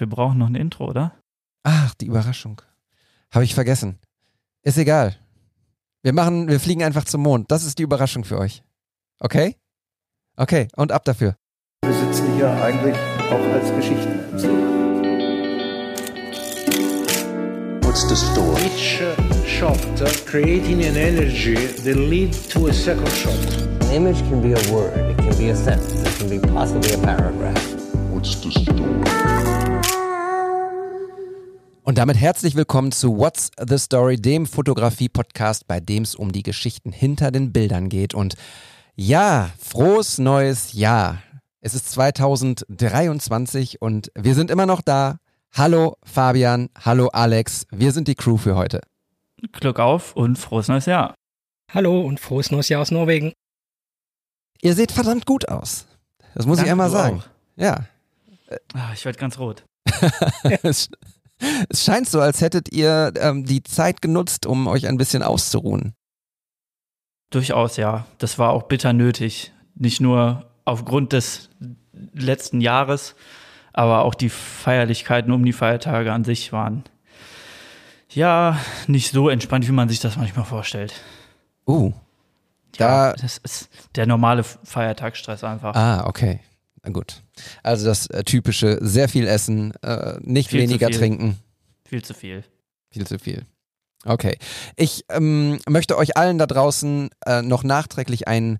Wir brauchen noch ein Intro, oder? Ach, die Überraschung. Habe ich vergessen. Ist egal. Wir machen, wir fliegen einfach zum Mond. Das ist die Überraschung für euch. Okay? Okay, und ab dafür. Wir sitzen hier eigentlich auch als Geschichtenerzähler. What's the story? Each uh, shot uh, creating an energy that lead to a second shot. An image can be a word, it can be a sentence, it can be possibly a paragraph. What's the story? Und damit herzlich willkommen zu What's the Story, dem Fotografie-Podcast, bei dem es um die Geschichten hinter den Bildern geht. Und ja, frohes neues Jahr. Es ist 2023 und wir sind immer noch da. Hallo Fabian, hallo Alex, wir sind die Crew für heute. Glück auf und frohes neues Jahr. Hallo und frohes neues Jahr aus Norwegen. Ihr seht verdammt gut aus. Das muss Danke, ich einmal sagen. auch. Ja. Ah, ich werde ganz rot. es, scheint so, als hättet ihr ähm, die Zeit genutzt, um euch ein bisschen auszuruhen. Durchaus, ja. Das war auch bitter nötig. Nicht nur aufgrund des letzten Jahres, aber auch die Feierlichkeiten um die Feiertage an sich waren ja nicht so entspannt, wie man sich das manchmal vorstellt. Uh. Ja, Da, das ist der normale Feiertagsstress einfach. ah, okay. Gut. Also das äh, typische, sehr viel essen, äh, nicht Viel weniger viel. trinken. Viel zu viel. Viel zu viel. Okay. Ich ähm, möchte euch allen da draußen äh, noch nachträglich einen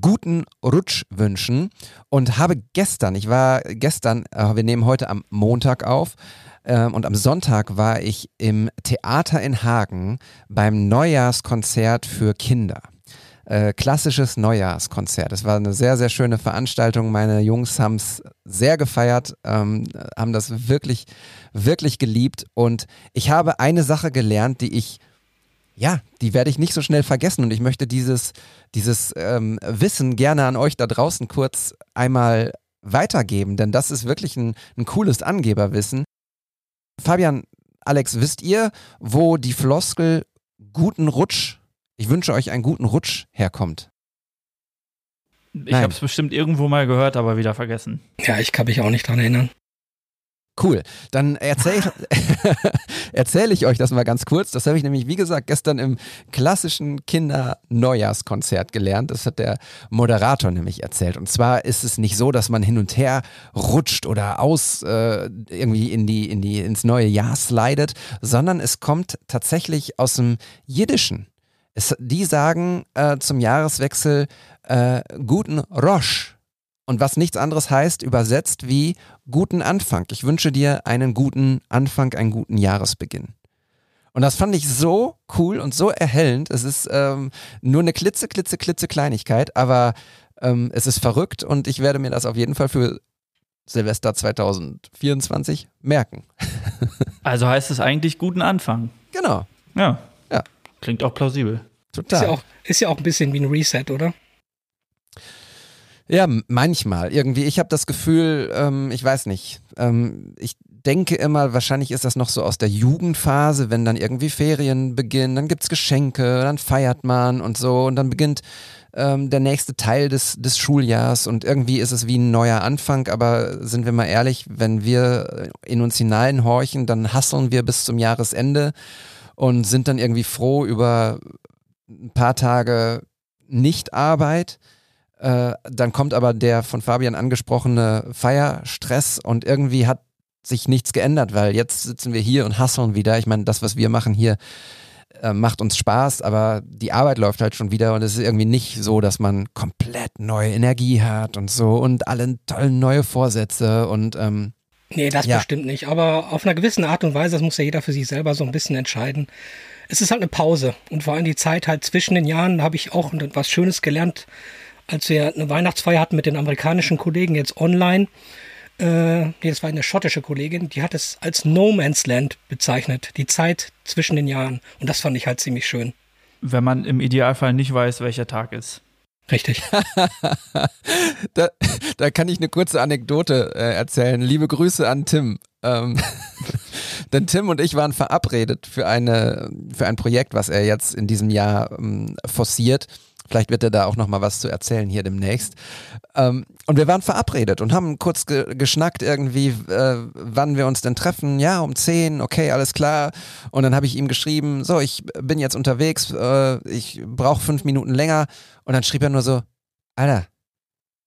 guten Rutsch wünschen und habe gestern, ich war gestern, äh, wir nehmen heute am Montag auf, ähm, und am Sonntag war ich im Theater in Hagen beim Neujahrskonzert für Kinder. Äh, klassisches Neujahrskonzert. Es war eine sehr, sehr schöne Veranstaltung. Meine Jungs haben es sehr gefeiert, ähm, haben das wirklich, wirklich geliebt. Und ich habe eine Sache gelernt, die ich, ja, die werde ich nicht so schnell vergessen. Und ich möchte dieses, dieses ähm, Wissen gerne an euch da draußen kurz einmal weitergeben, denn das ist wirklich ein, ein cooles Angeberwissen. Fabian, Alex, wisst ihr, wo die Floskel guten Rutsch, ich wünsche euch einen guten Rutsch herkommt? Ich habe es bestimmt irgendwo mal gehört, aber wieder vergessen. Ja, ich kann mich auch nicht dran erinnern. Cool. Dann erzähle erzähl ich euch das mal ganz kurz. Das habe ich nämlich, wie gesagt, gestern im klassischen Kinder-Neujahrskonzert gelernt. Das hat der Moderator nämlich erzählt. Und zwar ist es nicht so, dass man hin und her rutscht oder aus äh, irgendwie in die, in die, ins neue Jahr slidet, sondern es kommt tatsächlich aus dem Jiddischen. Es, die sagen äh, zum Jahreswechsel äh, guten Rosh. Und was nichts anderes heißt, übersetzt wie guten Anfang. Ich wünsche dir einen guten Anfang, einen guten Jahresbeginn. Und das fand ich so cool und so erhellend. Es ist ähm, nur eine klitze, klitze, klitze Kleinigkeit, aber ähm, es ist verrückt und ich werde mir das auf jeden Fall für Silvester 2024 merken. Also heißt es eigentlich guten Anfang. Genau, Ja. Klingt auch plausibel. Ist ja, total. auch, ist ja auch ein bisschen wie ein Reset, oder? Ja, manchmal. Irgendwie, ich habe das Gefühl, ähm, ich weiß nicht. Ähm, ich denke immer, wahrscheinlich ist das noch so aus der Jugendphase, wenn dann irgendwie Ferien beginnen, dann gibt's Geschenke, dann feiert man und so und dann beginnt ähm, der nächste Teil des, des Schuljahrs und irgendwie ist es wie ein neuer Anfang, aber sind wir mal ehrlich, wenn wir in uns hineinhorchen, dann hasseln wir bis zum Jahresende und sind dann irgendwie froh über ein paar Tage Nichtarbeit. Äh, dann kommt aber der von Fabian angesprochene Feierstress und irgendwie hat sich nichts geändert, weil jetzt sitzen wir hier und hasseln wieder. Ich meine, das, was wir machen hier, äh, macht uns Spaß, aber die Arbeit läuft halt schon wieder und es ist irgendwie nicht so, dass man komplett neue Energie hat und so und alle tollen neue Vorsätze und ähm, Nee, das Ja. bestimmt nicht. Aber auf einer gewissen Art und Weise, das muss ja jeder für sich selber so ein bisschen entscheiden. Es ist halt eine Pause. Und vor allem die Zeit halt zwischen den Jahren, da habe ich auch was Schönes gelernt, als wir eine Weihnachtsfeier hatten mit den amerikanischen Kollegen jetzt online. Äh, nee, das war eine schottische Kollegin, die hat es als No Man's Land bezeichnet, die Zeit zwischen den Jahren. Und das fand ich halt ziemlich schön. Wenn man im Idealfall nicht weiß, welcher Tag ist. Richtig. da, da kann ich eine kurze Anekdote äh, erzählen. Liebe Grüße an Tim. Ähm, denn Tim und ich waren verabredet für, eine, für ein Projekt, was er jetzt in diesem Jahr ähm, forciert Vielleicht wird er da auch noch mal was zu erzählen hier demnächst. Ähm, und wir waren verabredet und haben kurz ge geschnackt irgendwie, äh, wann wir uns denn treffen. Ja, um 10, okay, alles klar. Und dann habe ich ihm geschrieben, so, ich bin jetzt unterwegs, äh, ich brauche fünf Minuten länger. Und dann schrieb er nur so, Alter,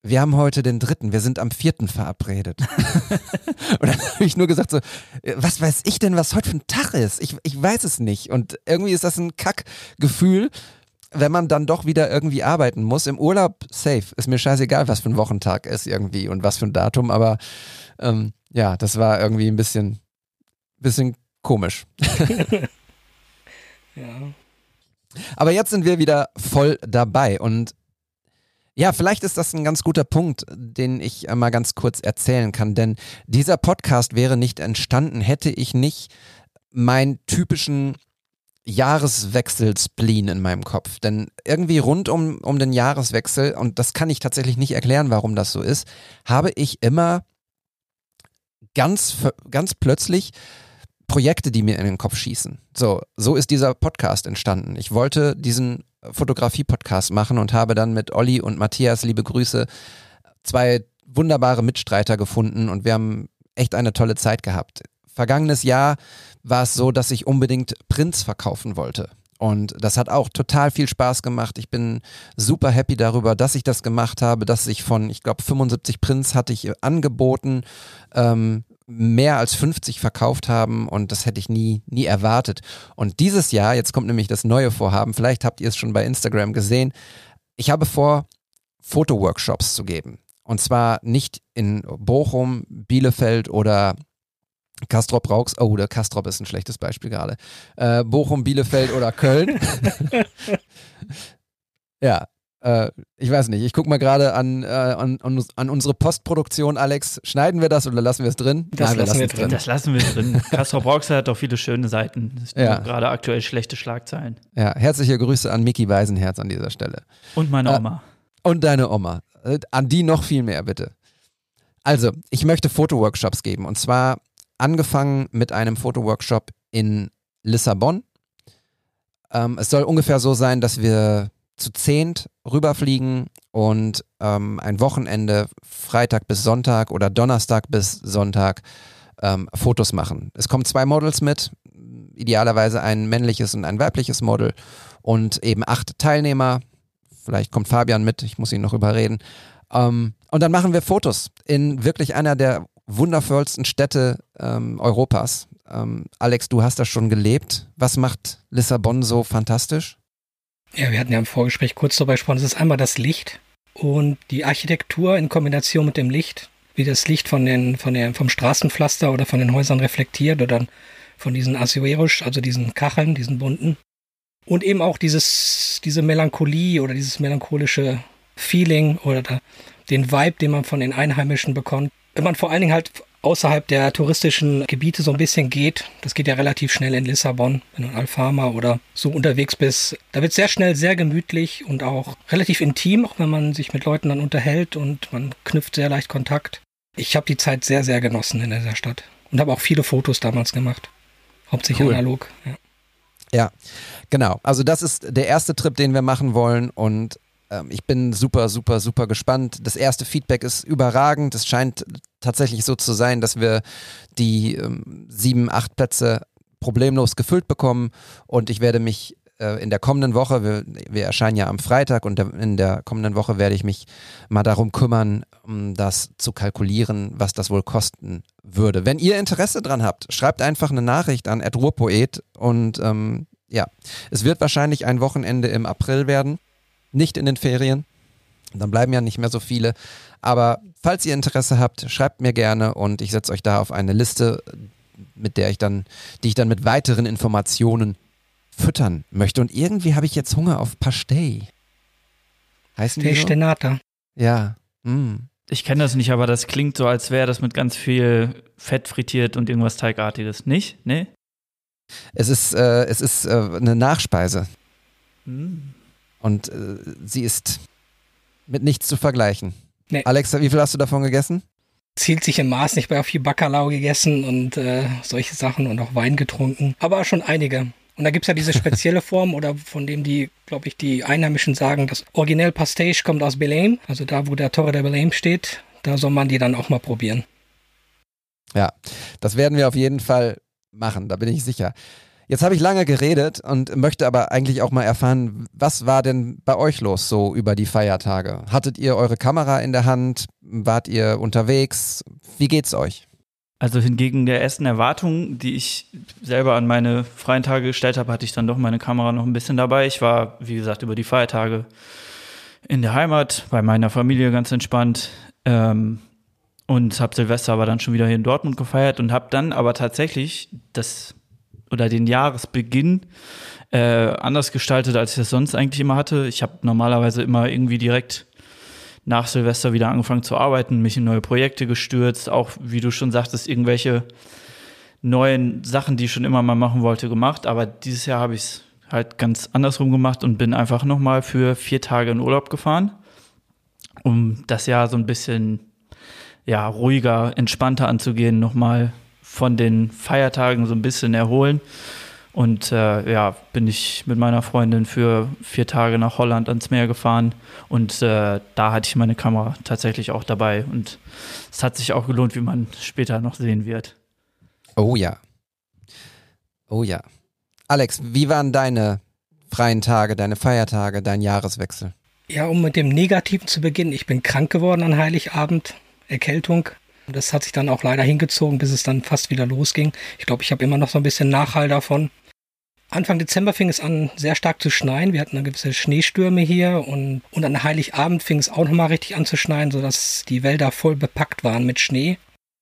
wir haben heute den dritten, wir sind am vierten verabredet. und dann habe ich nur gesagt so, was weiß ich denn, was heute für ein Tag ist? Ich, ich weiß es nicht. Und irgendwie ist das ein Kackgefühl, wenn man dann doch wieder irgendwie arbeiten muss. Im Urlaub, safe. Ist mir scheißegal, was für ein Wochentag ist irgendwie und was für ein Datum. Aber ähm, ja, das war irgendwie ein bisschen, bisschen komisch. Ja. Aber jetzt sind wir wieder voll dabei und ja, vielleicht ist das ein ganz guter Punkt, den ich mal ganz kurz erzählen kann, denn dieser Podcast wäre nicht entstanden, hätte ich nicht meinen typischen Jahreswechsel-Spleen in meinem Kopf. Denn irgendwie rund um, um den Jahreswechsel, und das kann ich tatsächlich nicht erklären, warum das so ist, habe ich immer ganz, ganz plötzlich Projekte, die mir in den Kopf schießen. So, so ist dieser Podcast entstanden. Ich wollte diesen Fotografie-Podcast machen und habe dann mit Olli und Matthias, liebe Grüße, zwei wunderbare Mitstreiter gefunden und wir haben echt eine tolle Zeit gehabt. Vergangenes Jahr war es so, dass ich unbedingt Prints verkaufen wollte. Und das hat auch total viel Spaß gemacht. Ich bin super happy darüber, dass ich das gemacht habe, dass ich von, ich glaube, 75 Prints hatte ich angeboten, ähm, mehr als 50 verkauft haben und das hätte ich nie, nie erwartet. Und dieses Jahr, jetzt kommt nämlich das neue Vorhaben, vielleicht habt ihr es schon bei Instagram gesehen, ich habe vor, Fotoworkshops zu geben. Und zwar nicht in Bochum, Bielefeld oder Kastrop Rauchs, oh, der Kastrop ist ein schlechtes Beispiel gerade. Äh, Bochum, Bielefeld oder Köln. ja, äh, ich weiß nicht, ich gucke mal gerade an, äh, an, an, unsere Postproduktion, Alex. Schneiden wir das oder lassen wir es drin? Das Nein, wir lassen wir drin. Das lassen wir drin. Kastrop Rauxel hat doch viele schöne Seiten. Das sind Ja. Gerade aktuell schlechte Schlagzeilen. Ja, herzliche Grüße an Mickey Weisenherz an dieser Stelle. Und meine Äh, Oma. Und deine Oma. Äh, An die noch viel mehr, bitte. Also, ich möchte Fotoworkshops geben. Und zwar angefangen mit einem Fotoworkshop in Lissabon. Ähm, es soll ungefähr so sein, dass wir zu zehnt rüberfliegen und ähm, ein Wochenende, Freitag bis Sonntag oder Donnerstag bis Sonntag, ähm, Fotos machen. Es kommen zwei Models mit, idealerweise ein männliches und ein weibliches Model und eben acht Teilnehmer. Vielleicht kommt Fabian mit, ich muss ihn noch überreden. Ähm, und dann machen wir Fotos in wirklich einer der wundervollsten Städte ähm, Europas. Ähm, Alex, du hast da schon gelebt. Was macht Lissabon so fantastisch? Ja, wir hatten ja im Vorgespräch kurz darüber gesprochen. Es ist einmal das Licht und die Architektur in Kombination mit dem Licht, wie das Licht von den, von der, vom Straßenpflaster oder von den Häusern reflektiert oder dann von diesen Azueros, also diesen Kacheln, diesen bunten. Und eben auch dieses, diese Melancholie oder dieses melancholische Feeling oder den Vibe, den man von den Einheimischen bekommt. Wenn man vor allen Dingen halt außerhalb der touristischen Gebiete so ein bisschen geht, das geht ja relativ schnell in Lissabon, wenn du in Alfama oder so unterwegs bist, da wird sehr schnell sehr gemütlich und auch relativ intim, auch wenn man sich mit Leuten dann unterhält und man knüpft sehr leicht Kontakt. Ich habe die Zeit sehr, sehr genossen in dieser Stadt und habe auch viele Fotos damals gemacht. Hauptsächlich Cool. analog. Ja. Ja, genau. Also das ist der erste Trip, den wir machen wollen und ähm, ich bin super, super, super gespannt. Das erste Feedback ist überragend. Es scheint tatsächlich so zu sein, dass wir die ähm, sieben, acht Plätze problemlos gefüllt bekommen und ich werde mich äh, in der kommenden Woche, wir, wir erscheinen ja am Freitag und in der kommenden Woche werde ich mich mal darum kümmern, um das zu kalkulieren, was das wohl kosten würde. Wenn ihr Interesse dran habt, schreibt einfach eine Nachricht an @ruhrpoet und ähm, ja, es wird wahrscheinlich ein Wochenende im April werden, nicht in den Ferien. Dann bleiben ja nicht mehr so viele. Aber falls ihr Interesse habt, schreibt mir gerne und ich setze euch da auf eine Liste, mit der ich dann, die ich dann mit weiteren Informationen füttern möchte. Und irgendwie habe ich jetzt Hunger auf Pastei. Heißen die so? Stenata. Ja. Mm. Ich kenne das nicht, aber das klingt so, als wäre das mit ganz viel Fett frittiert und irgendwas Teigartiges. Nicht? Nee? Es ist, äh, es ist äh, eine Nachspeise Hm. Und äh, sie ist mit nichts zu vergleichen. Nee. Alexa, wie viel hast du davon gegessen? Zielt sich im Maß nicht bei viel Bacalao gegessen und äh, solche Sachen und auch Wein getrunken. Aber schon einige. Und da gibt's ja diese spezielle Form oder von dem die, glaube ich, die Einheimischen sagen, das Original Pastage kommt aus Belém, also da, wo der Torre de Belém steht. Da soll man die dann auch mal probieren. Ja, das werden wir auf jeden Fall machen, da bin ich sicher. Jetzt habe ich lange geredet und möchte aber eigentlich auch mal erfahren, was war denn bei euch los so über die Feiertage? Hattet ihr eure Kamera in der Hand? Wart ihr unterwegs? Wie geht's euch? Also hingegen der ersten Erwartung, die ich selber an meine freien Tage gestellt habe, hatte ich dann doch meine Kamera noch ein bisschen dabei. Ich war, wie gesagt, über die Feiertage in der Heimat, bei meiner Familie ganz entspannt. Ähm, und habe Silvester aber dann schon wieder hier in Dortmund gefeiert und habe dann aber tatsächlich das oder den Jahresbeginn äh, anders gestaltet, als ich das sonst eigentlich immer hatte. Ich habe normalerweise immer irgendwie direkt nach Silvester wieder angefangen zu arbeiten, mich in neue Projekte gestürzt, auch wie du schon sagtest, irgendwelche neuen Sachen, die ich schon immer mal machen wollte, gemacht. Aber dieses Jahr habe ich es halt ganz andersrum gemacht und bin einfach nochmal für vier Tage in Urlaub gefahren, um das Jahr so ein bisschen ja, ruhiger, entspannter anzugehen, nochmal von den Feiertagen so ein bisschen erholen. Und äh, ja, bin ich mit meiner Freundin für vier Tage nach Holland ans Meer gefahren. Und äh, da hatte ich meine Kamera tatsächlich auch dabei. Und es hat sich auch gelohnt, wie man später noch sehen wird. Oh ja. Oh ja. Alex, wie waren deine freien Tage, deine Feiertage, dein Jahreswechsel? Ja, um mit dem Negativen zu beginnen, ich bin krank geworden an Heiligabend, Erkältung. Das hat sich dann auch leider hingezogen, bis es dann fast wieder losging. Ich glaube, ich habe immer noch so ein bisschen Nachhall davon. Anfang Dezember fing es an, sehr stark zu schneien. Wir hatten eine gewisse Schneestürme hier und, und an Heiligabend fing es auch nochmal richtig an zu schneien, sodass die Wälder voll bepackt waren mit Schnee.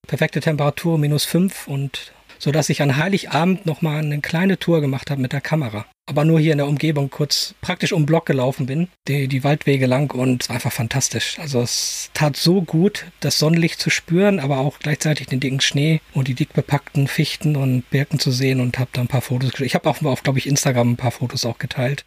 Perfekte Temperatur, minus fünf und so dass ich an Heiligabend nochmal eine kleine Tour gemacht habe mit der Kamera. Aber nur hier in der Umgebung kurz praktisch um Block gelaufen bin, die, die Waldwege lang und es war einfach fantastisch. Also es tat so gut, das Sonnenlicht zu spüren, aber auch gleichzeitig den dicken Schnee und die dick bepackten Fichten und Birken zu sehen und habe da ein paar Fotos. Ich habe auch auf, glaube ich, Instagram ein paar Fotos auch geteilt.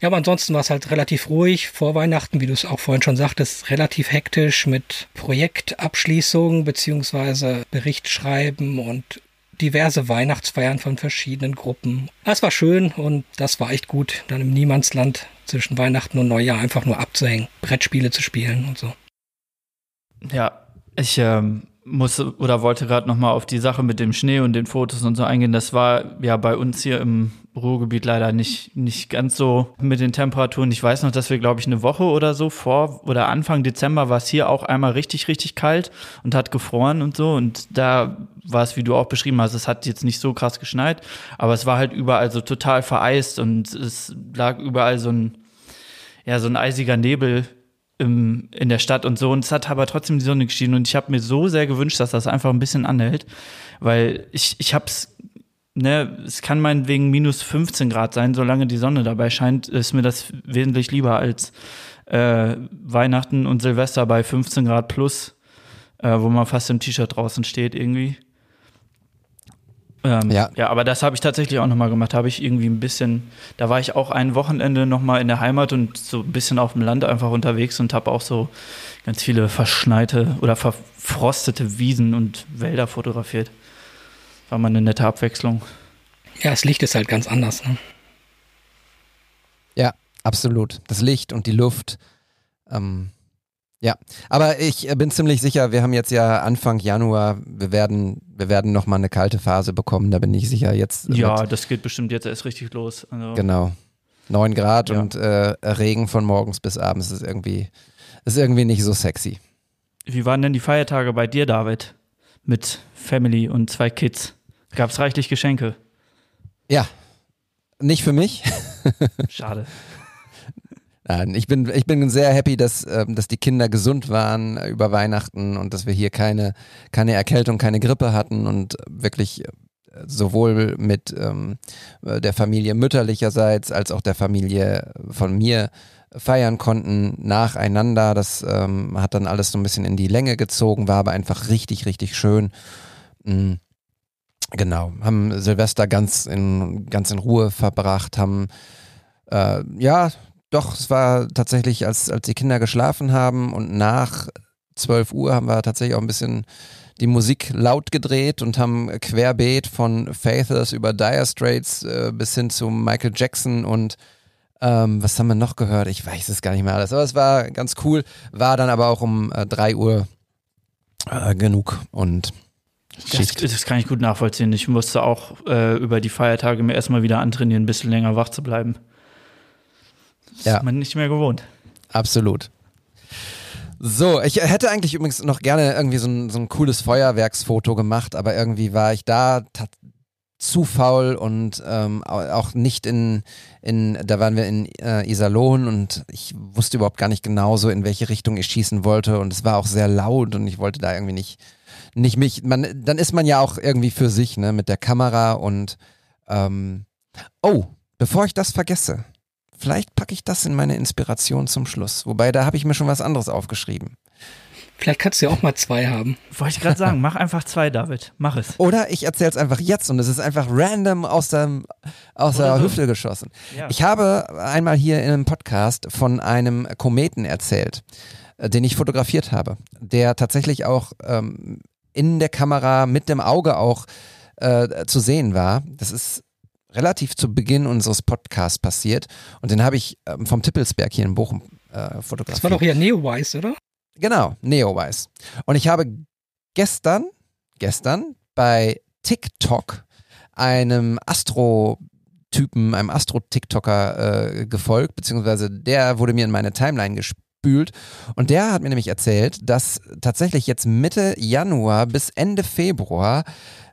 Ja, aber ansonsten war es halt relativ ruhig vor Weihnachten, wie du es auch vorhin schon sagtest, relativ hektisch mit Projektabschließungen beziehungsweise Bericht schreiben und diverse Weihnachtsfeiern von verschiedenen Gruppen. Das war schön und das war echt gut, dann im Niemandsland zwischen Weihnachten und Neujahr einfach nur abzuhängen, Brettspiele zu spielen und so. Ja, ich ähm, muss oder wollte gerade noch mal auf die Sache mit dem Schnee und den Fotos und so eingehen. Das war ja bei uns hier im Ruhrgebiet leider nicht, nicht ganz so mit den Temperaturen. Ich weiß noch, dass wir, glaube ich, eine Woche oder so vor oder Anfang Dezember war es hier auch einmal richtig, richtig kalt und hat gefroren und so. Und da war es, wie du auch beschrieben hast, es hat jetzt nicht so krass geschneit, aber es war halt überall so total vereist und es lag überall so ein, ja, so ein eisiger Nebel im, in der Stadt und so. Und es hat aber trotzdem die Sonne geschienen. Und ich habe mir so sehr gewünscht, dass das einfach ein bisschen anhält. Weil ich, ich hab's, ne, es kann meinetwegen minus 15 Grad sein, solange die Sonne dabei scheint, ist mir das wesentlich lieber als äh, Weihnachten und Silvester bei 15 Grad plus, äh, wo man fast im T-Shirt draußen steht irgendwie. Ähm, ja. ja, aber das habe ich tatsächlich auch nochmal gemacht. Habe ich irgendwie ein bisschen, da war ich auch ein Wochenende nochmal in der Heimat und so ein bisschen auf dem Land einfach unterwegs und habe auch so ganz viele verschneite oder verfrostete Wiesen und Wälder fotografiert. War mal eine nette Abwechslung. Ja, das Licht ist halt ganz anders. Ne? Ja, absolut. Das Licht und die Luft. Ähm, ja, aber ich bin ziemlich sicher, wir haben jetzt ja Anfang Januar, wir werden, wir werden nochmal eine kalte Phase bekommen, da bin ich sicher jetzt. Ja, das geht bestimmt jetzt erst richtig los. Also genau. Neun Grad ja. und äh, Regen von morgens bis abends ist irgendwie, ist irgendwie nicht so sexy. Wie waren denn die Feiertage bei dir, David? Mit Family und zwei Kids. Gab es reichlich Geschenke? Ja. Nicht für mich. Schade. Nein, ich bin, ich bin sehr happy, dass, ähm, dass die Kinder gesund waren über Weihnachten und dass wir hier keine, keine Erkältung, keine Grippe hatten und wirklich äh, sowohl mit ähm, der Familie mütterlicherseits als auch der Familie von mir feiern konnten nacheinander. Das ähm, hat dann alles so ein bisschen in die Länge gezogen, war aber einfach richtig, richtig schön. Mhm. Genau, haben Silvester ganz in, ganz in Ruhe verbracht, haben äh, ja doch, es war tatsächlich, als, als die Kinder geschlafen haben und nach 12 Uhr haben wir tatsächlich auch ein bisschen die Musik laut gedreht und haben querbeet von Faithless über Dire Straits äh, bis hin zu Michael Jackson und ähm, was haben wir noch gehört? Ich weiß es gar nicht mehr alles, aber es war ganz cool. War dann aber auch um äh, 3 Uhr äh, genug und Das, das kann ich gut nachvollziehen. Ich musste auch äh, über die Feiertage mir erstmal wieder antrainieren, ein bisschen länger wach zu bleiben. Das Ja. ist man nicht mehr gewohnt. Absolut. So, ich hätte eigentlich übrigens noch gerne irgendwie so ein, so ein cooles Feuerwerksfoto gemacht, aber irgendwie war ich da zu faul und ähm, au- auch nicht in, in, da waren wir in äh, Iserlohn und ich wusste überhaupt gar nicht genau so, in welche Richtung ich schießen wollte und es war auch sehr laut und ich wollte da irgendwie nicht, nicht mich, man, dann ist man ja auch irgendwie für sich, ne, mit der Kamera und ähm, oh, bevor ich das vergesse, vielleicht packe ich das in meine Inspiration zum Schluss. Wobei, da habe ich mir schon was anderes aufgeschrieben. Vielleicht kannst du ja auch mal zwei haben. Wollte ich gerade sagen, mach einfach zwei, David. Mach es. Oder ich erzähle es einfach jetzt und es ist einfach random aus, dem, aus der so. Hüfte geschossen. Ja. Ich habe einmal hier in einem Podcast von einem Kometen erzählt, äh, den ich fotografiert habe, der tatsächlich auch ähm, in der Kamera mit dem Auge auch äh, zu sehen war. Das ist relativ zu Beginn unseres Podcasts passiert und den habe ich ähm, vom Tippelsberg hier in Bochum äh, fotografiert. Das war doch hier Neowise, oder? Genau, Neowise. Und ich habe gestern, gestern bei TikTok einem Astro-Typen, einem Astro-TikToker äh, gefolgt, beziehungsweise der wurde mir in meine Timeline gespült. Und der hat mir nämlich erzählt, dass tatsächlich jetzt Mitte Januar bis Ende Februar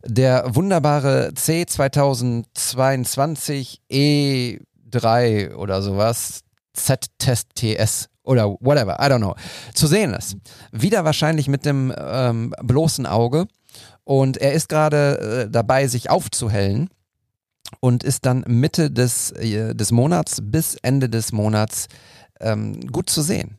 der wunderbare C2022 E3 oder sowas, Z-Test TS oder whatever, I don't know, zu sehen ist. Wieder wahrscheinlich mit dem ähm, bloßen Auge. Und er ist gerade äh, dabei, sich aufzuhellen und ist dann Mitte des, äh, des Monats bis Ende des Monats ähm, gut zu sehen.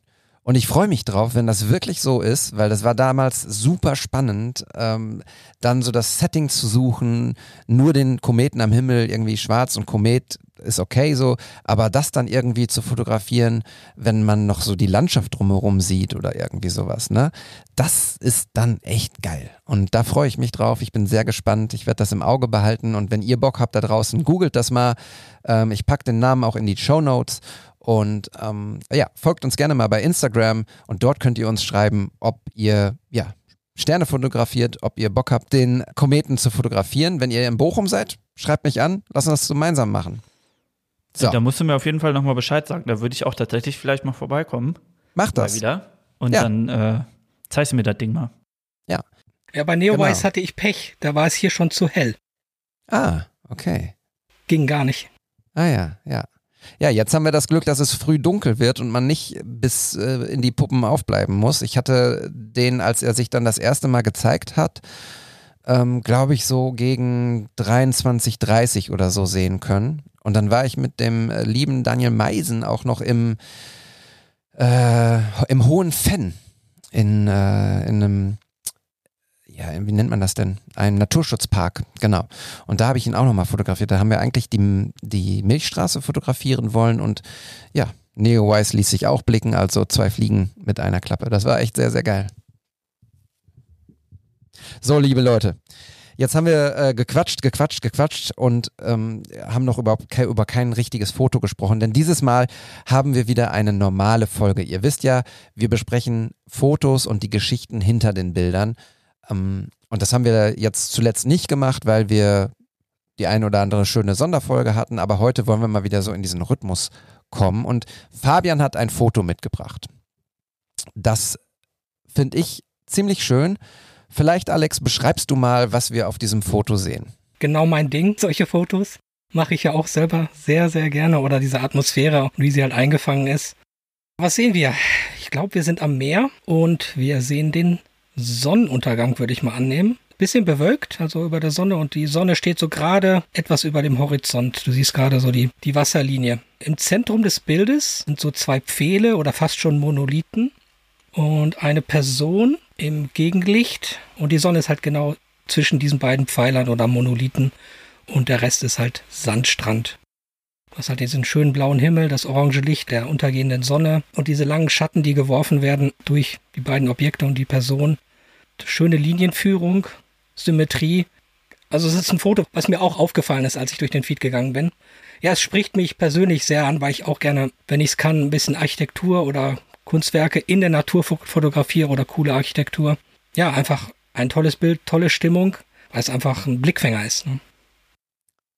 Und ich freue mich drauf, wenn das wirklich so ist, weil das war damals super spannend, ähm, dann so das Setting zu suchen, nur den Kometen am Himmel irgendwie schwarz und Komet ist okay so, aber das dann irgendwie zu fotografieren, wenn man noch so die Landschaft drumherum sieht oder irgendwie sowas, ne? Das ist dann echt geil. Und da freue ich mich drauf. Ich bin sehr gespannt. Ich werde das im Auge behalten. Und wenn ihr Bock habt da draußen, googelt das mal. Ähm, ich packe den Namen auch in die Show Notes. Und ähm, ja, folgt uns gerne mal bei Instagram und dort könnt ihr uns schreiben, ob ihr ja, Sterne fotografiert, ob ihr Bock habt, den Kometen zu fotografieren. Wenn ihr in Bochum seid, schreibt mich an, lass uns das gemeinsam machen. So, Da musst du mir auf jeden Fall nochmal Bescheid sagen. Da würde ich auch tatsächlich vielleicht mal vorbeikommen. macht Mal das. wieder. Und Ja. dann äh, zeigst du mir das Ding mal. Ja, bei Neowise Genau. hatte ich Pech. Da war es hier schon zu hell. Ah, okay. Ging gar nicht. Ah ja, ja. Ja, jetzt haben wir das Glück, dass es früh dunkel wird und man nicht bis äh, in die Puppen aufbleiben muss. Ich hatte den, als er sich dann das erste Mal gezeigt hat, ähm, glaube ich, so gegen 23, 30 oder so sehen können. Und dann war ich mit dem äh, lieben Daniel Meisen auch noch im, äh, im Hohen Fenn in, äh, in einem ja, wie nennt man das denn? Ein Naturschutzpark, genau. Und da habe ich ihn auch nochmal fotografiert. Da haben wir eigentlich die, die Milchstraße fotografieren wollen und ja, Neowise ließ sich auch blicken, also zwei Fliegen mit einer Klappe. Das war echt sehr, sehr geil. So, liebe Leute, jetzt haben wir äh, gequatscht, gequatscht, gequatscht und ähm, haben noch überhaupt ke über kein richtiges Foto gesprochen, denn dieses Mal haben wir wieder eine normale Folge. Ihr wisst ja, wir besprechen Fotos und die Geschichten hinter den Bildern. Ähm, und das haben wir jetzt zuletzt nicht gemacht, weil wir die ein oder andere schöne Sonderfolge hatten, aber heute wollen wir mal wieder so in diesen Rhythmus kommen. Und Fabian hat ein Foto mitgebracht. Das finde ich ziemlich schön. Vielleicht, Alex, beschreibst du mal, was wir auf diesem Foto sehen. Genau mein Ding, solche Fotos. Mache ich ja auch selber sehr, sehr gerne. Oder diese Atmosphäre, wie sie halt eingefangen ist. Was sehen wir? Ich glaube, wir sind am Meer und wir sehen den Sonnenuntergang, würde ich mal annehmen. Bisschen bewölkt, also über der Sonne und die Sonne steht so gerade etwas über dem Horizont. Du siehst gerade so die, die Wasserlinie. Im Zentrum des Bildes sind so zwei Pfähle oder fast schon Monolithen und eine Person im Gegenlicht und die Sonne ist halt genau zwischen diesen beiden Pfeilern oder Monolithen und der Rest ist halt Sandstrand. Du hast halt diesen schönen blauen Himmel, das orange Licht der untergehenden Sonne und diese langen Schatten, die geworfen werden durch die beiden Objekte und die Person. Schöne Linienführung, Symmetrie. Also es ist ein Foto, was mir auch aufgefallen ist, als ich durch den Feed gegangen bin. Ja, es spricht mich persönlich sehr an, weil ich auch gerne, wenn ich es kann, ein bisschen Architektur oder Kunstwerke in der Natur fotografiere oder coole Architektur. Ja, einfach ein tolles Bild, tolle Stimmung, weil es einfach ein Blickfänger ist. Ne?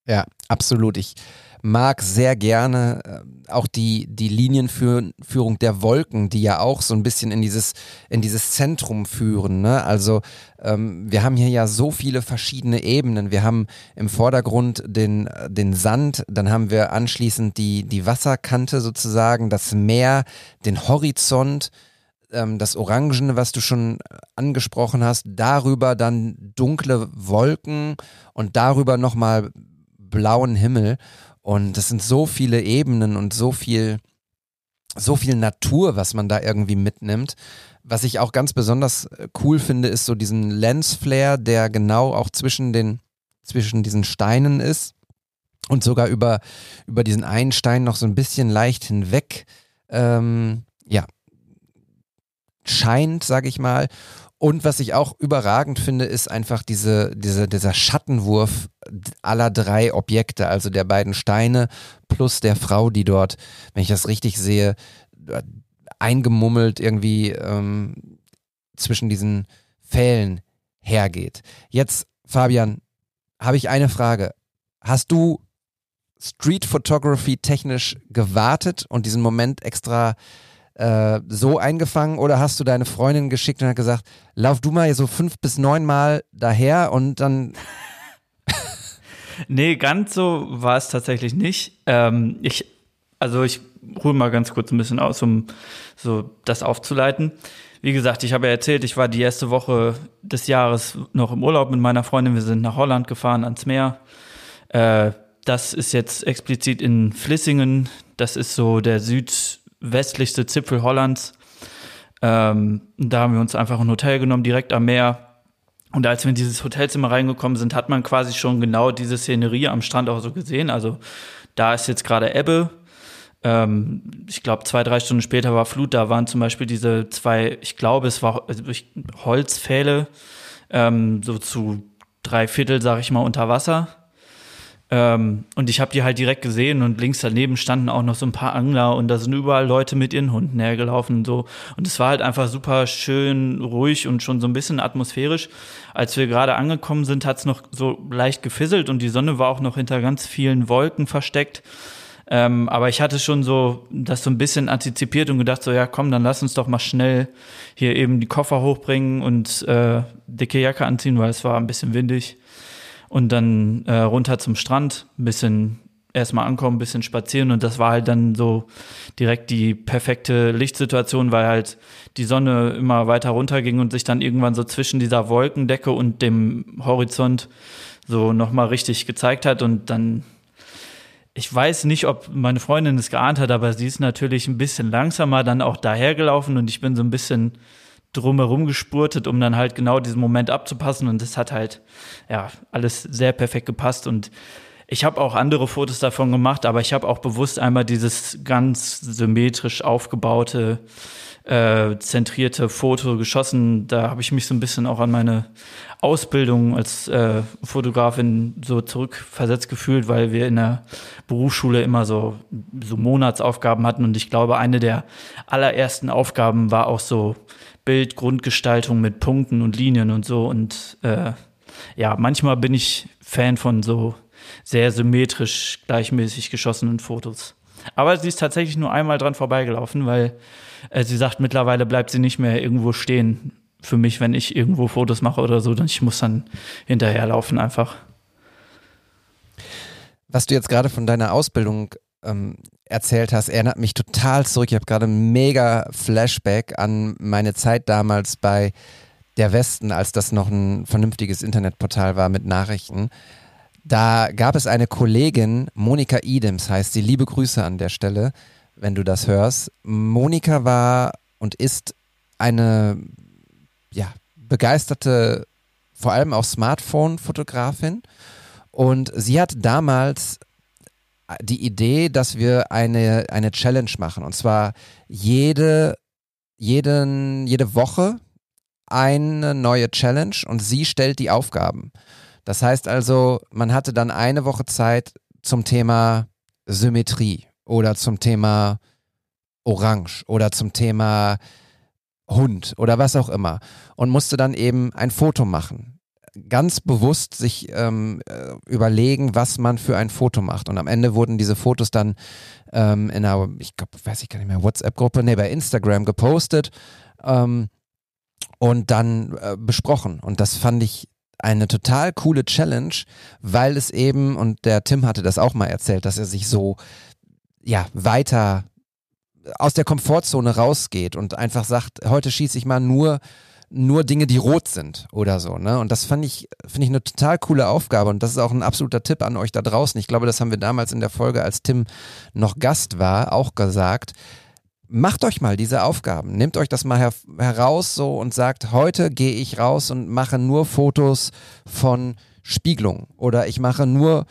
Ja, absolut. Ich mag sehr gerne äh, auch die, die Linienführung der Wolken, die ja auch so ein bisschen in dieses, in dieses Zentrum führen. Ne? Also ähm, wir haben hier ja so viele verschiedene Ebenen. Wir haben im Vordergrund den, den Sand, dann haben wir anschließend die, die Wasserkante sozusagen, das Meer, den Horizont ähm, das Orangene, was du schon angesprochen hast, darüber dann dunkle Wolken und darüber nochmal blauen Himmel. Und das sind so viele Ebenen und so viel, so viel Natur, was man da irgendwie mitnimmt. Was ich auch ganz besonders äh, cool finde, ist so diesen Lensflare, der genau auch zwischen den, zwischen diesen Steinen ist und sogar über, über diesen einen Stein noch so ein bisschen leicht hinweg, ähm, ja, scheint, sage ich mal. Und was ich auch überragend finde, ist einfach diese, diese, dieser Schattenwurf aller drei Objekte, also der beiden Steine plus der Frau, die dort, wenn ich das richtig sehe, eingemummelt irgendwie ähm, zwischen diesen Pfählen hergeht. Jetzt, Fabian, habe ich eine Frage. Hast du Street Photography technisch gewartet und diesen Moment extra äh, so eingefangen oder hast du deine Freundin geschickt und hat gesagt, lauf du mal so fünf bis neun Mal daher und dann. nee, ganz so war es tatsächlich nicht. Ähm, ich, also ich hole mal ganz kurz ein bisschen aus, um so das aufzuleiten. Wie gesagt, ich habe ja erzählt, ich war die erste Woche des Jahres noch im Urlaub mit meiner Freundin. Wir sind nach Holland gefahren, ans Meer. Äh, das ist jetzt explizit in Flissingen. Das ist so der Süd, westlichste Zipfel Hollands. Ähm, da haben wir uns einfach ein Hotel genommen, direkt am Meer. Und als wir in dieses Hotelzimmer reingekommen sind, hat man quasi schon genau diese Szenerie am Strand auch so gesehen. Also da ist jetzt gerade Ebbe. Ähm, ich glaube, zwei, drei Stunden später war Flut. Da waren zum Beispiel diese zwei, ich glaube, es war also Holzpfähle, ähm, so zu drei Viertel, sag ich mal, unter Wasser. Ähm, und ich habe die halt direkt gesehen und links daneben standen auch noch so ein paar Angler und da sind überall Leute mit ihren Hunden hergelaufen und so. Und es war halt einfach super schön ruhig und schon so ein bisschen atmosphärisch. Als wir gerade angekommen sind, hat es noch so leicht gefisselt und die Sonne war auch noch hinter ganz vielen Wolken versteckt. Ähm, aber ich hatte schon so das so ein bisschen antizipiert und gedacht, so ja, komm, dann lass uns doch mal schnell hier eben die Koffer hochbringen und äh, dicke Jacke anziehen, weil es war ein bisschen windig und dann äh, runter zum Strand, ein bisschen erstmal ankommen, ein bisschen spazieren. Und das war halt dann so direkt die perfekte Lichtsituation, weil halt die Sonne immer weiter runterging und sich dann irgendwann so zwischen dieser Wolkendecke und dem Horizont so nochmal richtig gezeigt hat. Und dann ich weiß nicht, ob meine Freundin es geahnt hat, aber sie ist natürlich ein bisschen langsamer dann auch dahergelaufen. Und ich bin so ein bisschen drumherum gespurtet, um dann halt genau diesen Moment abzupassen. Und das hat halt, ja, alles sehr perfekt gepasst. Und ich habe auch andere Fotos davon gemacht, aber ich habe auch bewusst einmal dieses ganz symmetrisch aufgebaute, äh, zentrierte Foto geschossen. Da habe ich mich so ein bisschen auch an meine Ausbildung als äh, Fotografin so zurückversetzt gefühlt, weil wir in der Berufsschule immer so, so Monatsaufgaben hatten. Und ich glaube, eine der allerersten Aufgaben war auch so Bildgrundgestaltung mit Punkten und Linien und so. Und äh, ja, manchmal bin ich Fan von so sehr symmetrisch gleichmäßig geschossenen Fotos. Aber sie ist tatsächlich nur einmal dran vorbeigelaufen, weil äh, sie sagt, mittlerweile bleibt sie nicht mehr irgendwo stehen für mich, wenn ich irgendwo Fotos mache oder so, dann ich muss dann hinterherlaufen einfach. Was du jetzt gerade von deiner Ausbildung ähm, erzählt hast, erinnert mich total zurück. Ich habe gerade mega Flashback an meine Zeit damals bei der Westen, als das noch ein vernünftiges Internetportal war mit Nachrichten. Da gab es eine Kollegin, Monika Idems heißt sie, liebe Grüße an der Stelle, wenn du das hörst. Monika war und ist eine ja, begeisterte, vor allem auch Smartphone-Fotografin. Und sie hat damals die Idee, dass wir eine, eine Challenge machen. Und zwar jede, jeden, jede Woche eine neue Challenge und sie stellt die Aufgaben. Das heißt also, man hatte dann eine Woche Zeit zum Thema Symmetrie oder zum Thema Orange oder zum Thema Hund oder was auch immer und musste dann eben ein Foto machen. Ganz bewusst sich ähm, äh, überlegen, was man für ein Foto macht. Und am Ende wurden diese Fotos dann ähm, in einer, ich glaube, weiß ich gar nicht mehr, WhatsApp-Gruppe, nee, bei Instagram gepostet ähm, und dann äh, besprochen. Und das fand ich eine total coole Challenge, weil es eben, und der Tim hatte das auch mal erzählt, dass er sich so ja, weiter aus der Komfortzone rausgeht und einfach sagt, heute schieße ich mal nur nur Dinge, die rot sind oder so, ne? Und das fand ich, finde ich eine total coole Aufgabe und das ist auch ein absoluter Tipp an euch da draußen. Ich glaube, das haben wir damals in der Folge, als Tim noch Gast war, auch gesagt. Macht euch mal diese Aufgaben, nehmt euch das mal her heraus so und sagt, heute gehe ich raus und mache nur Fotos von Spiegelung oder ich mache nur,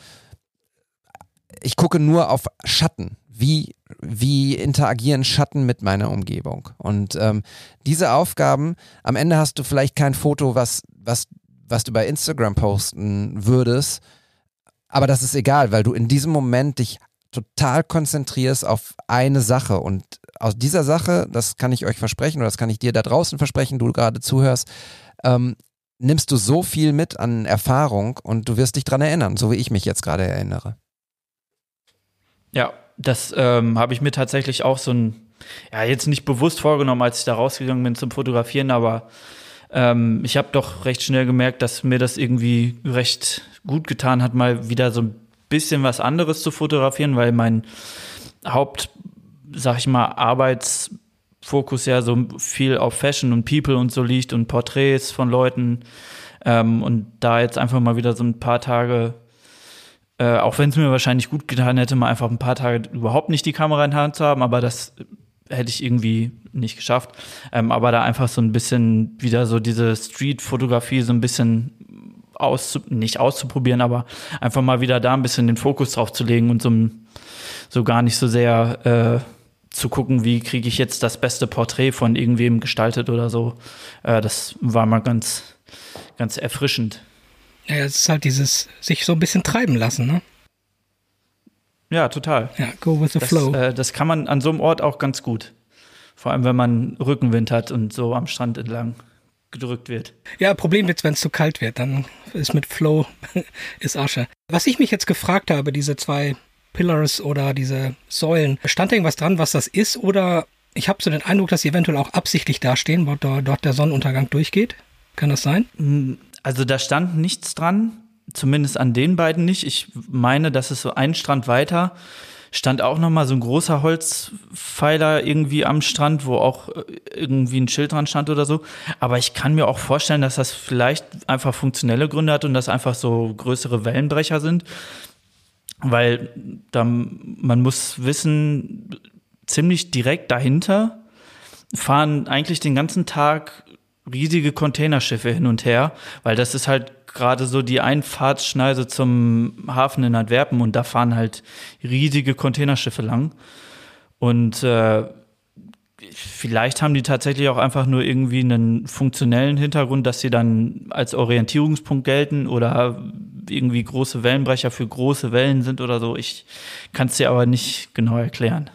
ich gucke nur auf Schatten wie, wie interagieren Schatten mit meiner Umgebung. Und ähm, diese Aufgaben, am Ende hast du vielleicht kein Foto, was, was, was du bei Instagram posten würdest, aber das ist egal, weil du in diesem Moment dich total konzentrierst auf eine Sache und aus dieser Sache, das kann ich euch versprechen oder das kann ich dir da draußen versprechen, du gerade zuhörst, ähm, nimmst du so viel mit an Erfahrung und du wirst dich dran erinnern, so wie ich mich jetzt gerade erinnere. Ja, das ähm, habe ich mir tatsächlich auch so ein, ja, jetzt nicht bewusst vorgenommen, als ich da rausgegangen bin zum Fotografieren, aber ähm, ich habe doch recht schnell gemerkt, dass mir das irgendwie recht gut getan hat, mal wieder so ein bisschen was anderes zu fotografieren, weil mein Haupt, sag ich mal, Arbeitsfokus ja so viel auf Fashion und People und so liegt und Porträts von Leuten. Ähm, und da jetzt einfach mal wieder so ein paar Tage äh, auch wenn es mir wahrscheinlich gut getan hätte, mal einfach ein paar Tage überhaupt nicht die Kamera in der Hand zu haben, aber das hätte ich irgendwie nicht geschafft. Ähm, aber da einfach so ein bisschen wieder so diese Street-Fotografie so ein bisschen auszu nicht auszuprobieren, aber einfach mal wieder da ein bisschen den Fokus drauf zu legen und so, so gar nicht so sehr äh, zu gucken, wie kriege ich jetzt das beste Porträt von irgendwem gestaltet oder so. Äh, das war mal ganz, ganz erfrischend. Ja, es ist halt dieses sich so ein bisschen treiben lassen, ne? Ja, total. Ja, go with the das, flow. Äh, das kann man an so einem Ort auch ganz gut. Vor allem, wenn man Rückenwind hat und so am Strand entlang gedrückt wird. Ja, Problem wird, wenn es zu kalt wird, dann ist mit Flow ist Asche. Was ich mich jetzt gefragt habe, diese zwei Pillars oder diese Säulen, stand da irgendwas dran, was das ist? Oder ich habe so den Eindruck, dass sie eventuell auch absichtlich dastehen, wo dort der Sonnenuntergang durchgeht. Kann das sein? Also da stand nichts dran, zumindest an den beiden nicht. Ich meine, dass es so ein Strand weiter stand auch noch mal so ein großer Holzpfeiler irgendwie am Strand, wo auch äh, irgendwie ein Schild dran stand oder so. Aber ich kann mir auch vorstellen, dass das vielleicht einfach funktionelle Gründe hat und dass einfach so größere Wellenbrecher sind. Weil da, man muss wissen, ziemlich direkt dahinter fahren eigentlich den ganzen Tag riesige Containerschiffe hin und her, weil das ist halt gerade so die Einfahrtsschneise zum Hafen in Antwerpen und da fahren halt riesige Containerschiffe lang. Und äh, vielleicht haben die tatsächlich auch einfach nur irgendwie einen funktionellen Hintergrund, dass sie dann als Orientierungspunkt gelten oder irgendwie große Wellenbrecher für große Wellen sind oder so. Ich kann es dir aber nicht genau erklären.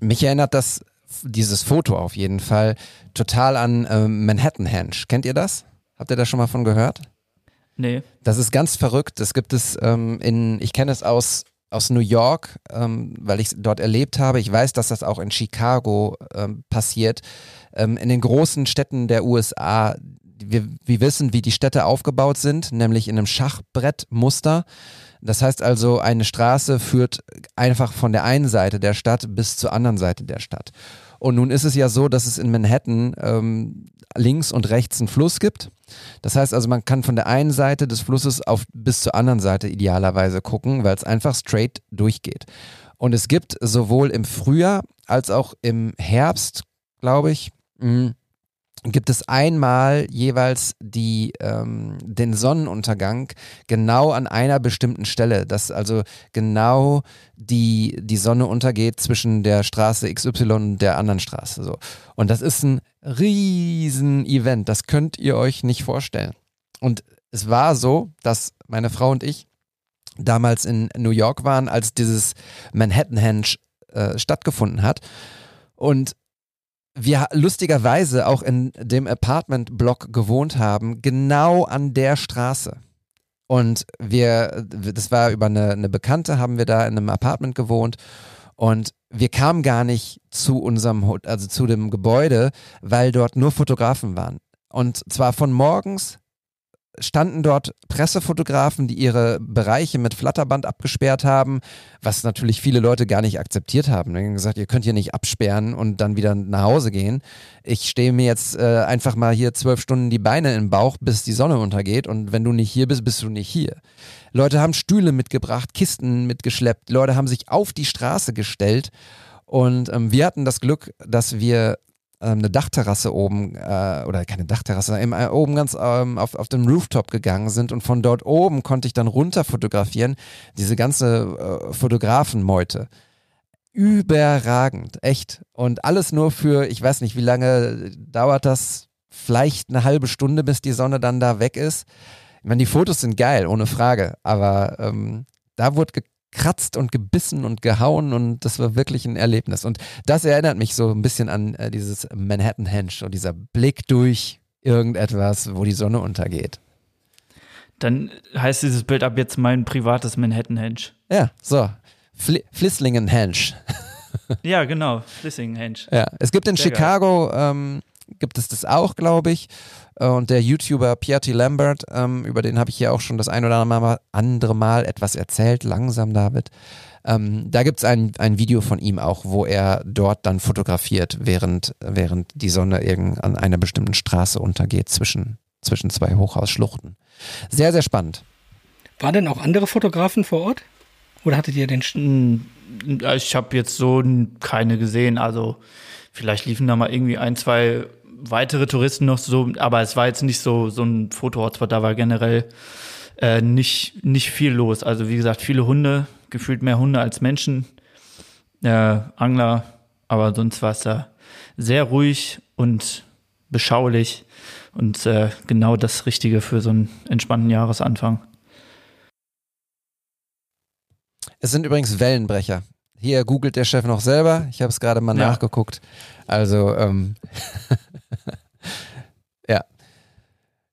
Mich erinnert das dieses Foto auf jeden Fall total an äh, Manhattan Henge. Kennt ihr das? Habt ihr da schon mal von gehört? Nee. Das ist ganz verrückt. Das gibt es ähm, in, ich kenne es aus, aus New York, ähm, weil ich es dort erlebt habe. Ich weiß, dass das auch in Chicago ähm, passiert. Ähm, in den großen Städten der USA, wir, wir wissen, wie die Städte aufgebaut sind, nämlich in einem Schachbrettmuster. Das heißt also, eine Straße führt einfach von der einen Seite der Stadt bis zur anderen Seite der Stadt. Und nun ist es ja so, dass es in Manhattan ähm, links und rechts einen Fluss gibt. Das heißt also, man kann von der einen Seite des Flusses auf bis zur anderen Seite idealerweise gucken, weil es einfach straight durchgeht. Und es gibt sowohl im Frühjahr als auch im Herbst, glaube ich, mh, gibt es einmal jeweils die, ähm, den Sonnenuntergang genau an einer bestimmten Stelle, dass also genau die, die Sonne untergeht zwischen der Straße XY und der anderen Straße. So. Und das ist ein riesen Event, das könnt ihr euch nicht vorstellen. Und es war so, dass meine Frau und ich damals in New York waren, als dieses Manhattan Henge äh, stattgefunden hat. Und wir lustigerweise auch in dem Apartment-Block gewohnt haben, genau an der Straße. Und wir, das war über eine, eine Bekannte, haben wir da in einem Apartment gewohnt. Und wir kamen gar nicht zu unserem, also zu dem Gebäude, weil dort nur Fotografen waren. Und zwar von morgens standen dort Pressefotografen, die ihre Bereiche mit Flatterband abgesperrt haben, was natürlich viele Leute gar nicht akzeptiert haben. Die haben gesagt, ihr könnt hier nicht absperren und dann wieder nach Hause gehen. Ich stehe mir jetzt äh, einfach mal hier zwölf Stunden die Beine im Bauch, bis die Sonne untergeht und wenn du nicht hier bist, bist du nicht hier. Leute haben Stühle mitgebracht, Kisten mitgeschleppt, Leute haben sich auf die Straße gestellt und ähm, wir hatten das Glück, dass wir eine Dachterrasse oben, äh, oder keine Dachterrasse, äh, oben ganz ähm, auf, auf dem Rooftop gegangen sind und von dort oben konnte ich dann runter fotografieren, diese ganze äh, Fotografenmeute. Überragend, echt. Und alles nur für, ich weiß nicht, wie lange dauert das? Vielleicht eine halbe Stunde, bis die Sonne dann da weg ist. Ich meine, die Fotos sind geil, ohne Frage, aber ähm, da wurde gekratzt und gebissen und gehauen und das war wirklich ein Erlebnis. Und das erinnert mich so ein bisschen an äh, dieses Manhattan Henge und dieser Blick durch irgendetwas, wo die Sonne untergeht. Dann heißt dieses Bild ab jetzt mein privates Manhattan Henge. Ja, so. Fl Flisslingen Henge. ja, genau. Flisslingen Henge. Ja, es gibt in Sehr Chicago, ähm, gibt es das auch, glaube ich. Äh, Und der YouTuber Pierre T. Lambert, ähm, über den habe ich hier auch schon das ein oder andere Mal etwas erzählt, langsam David. Ähm, da gibt es ein, ein Video von ihm auch, wo er dort dann fotografiert, während, während die Sonne irgend an einer bestimmten Straße untergeht zwischen, zwischen zwei Hochhausschluchten. Sehr, sehr spannend. Waren denn auch andere Fotografen vor Ort? Oder hattet ihr den Sch Hm, Ich habe jetzt so n- keine gesehen. Also vielleicht liefen da mal irgendwie ein, zwei weitere Touristen noch so, aber es war jetzt nicht so so ein Foto-Hotspot. Da war generell äh, nicht nicht viel los. Also wie gesagt, viele Hunde, gefühlt mehr Hunde als Menschen, äh, Angler, aber sonst war es da sehr ruhig und beschaulich und äh, genau das Richtige für so einen entspannten Jahresanfang. Es sind übrigens Wellenbrecher. Hier googelt der Chef noch selber. Ich habe es gerade mal Ja. nachgeguckt. Also, ähm, ja.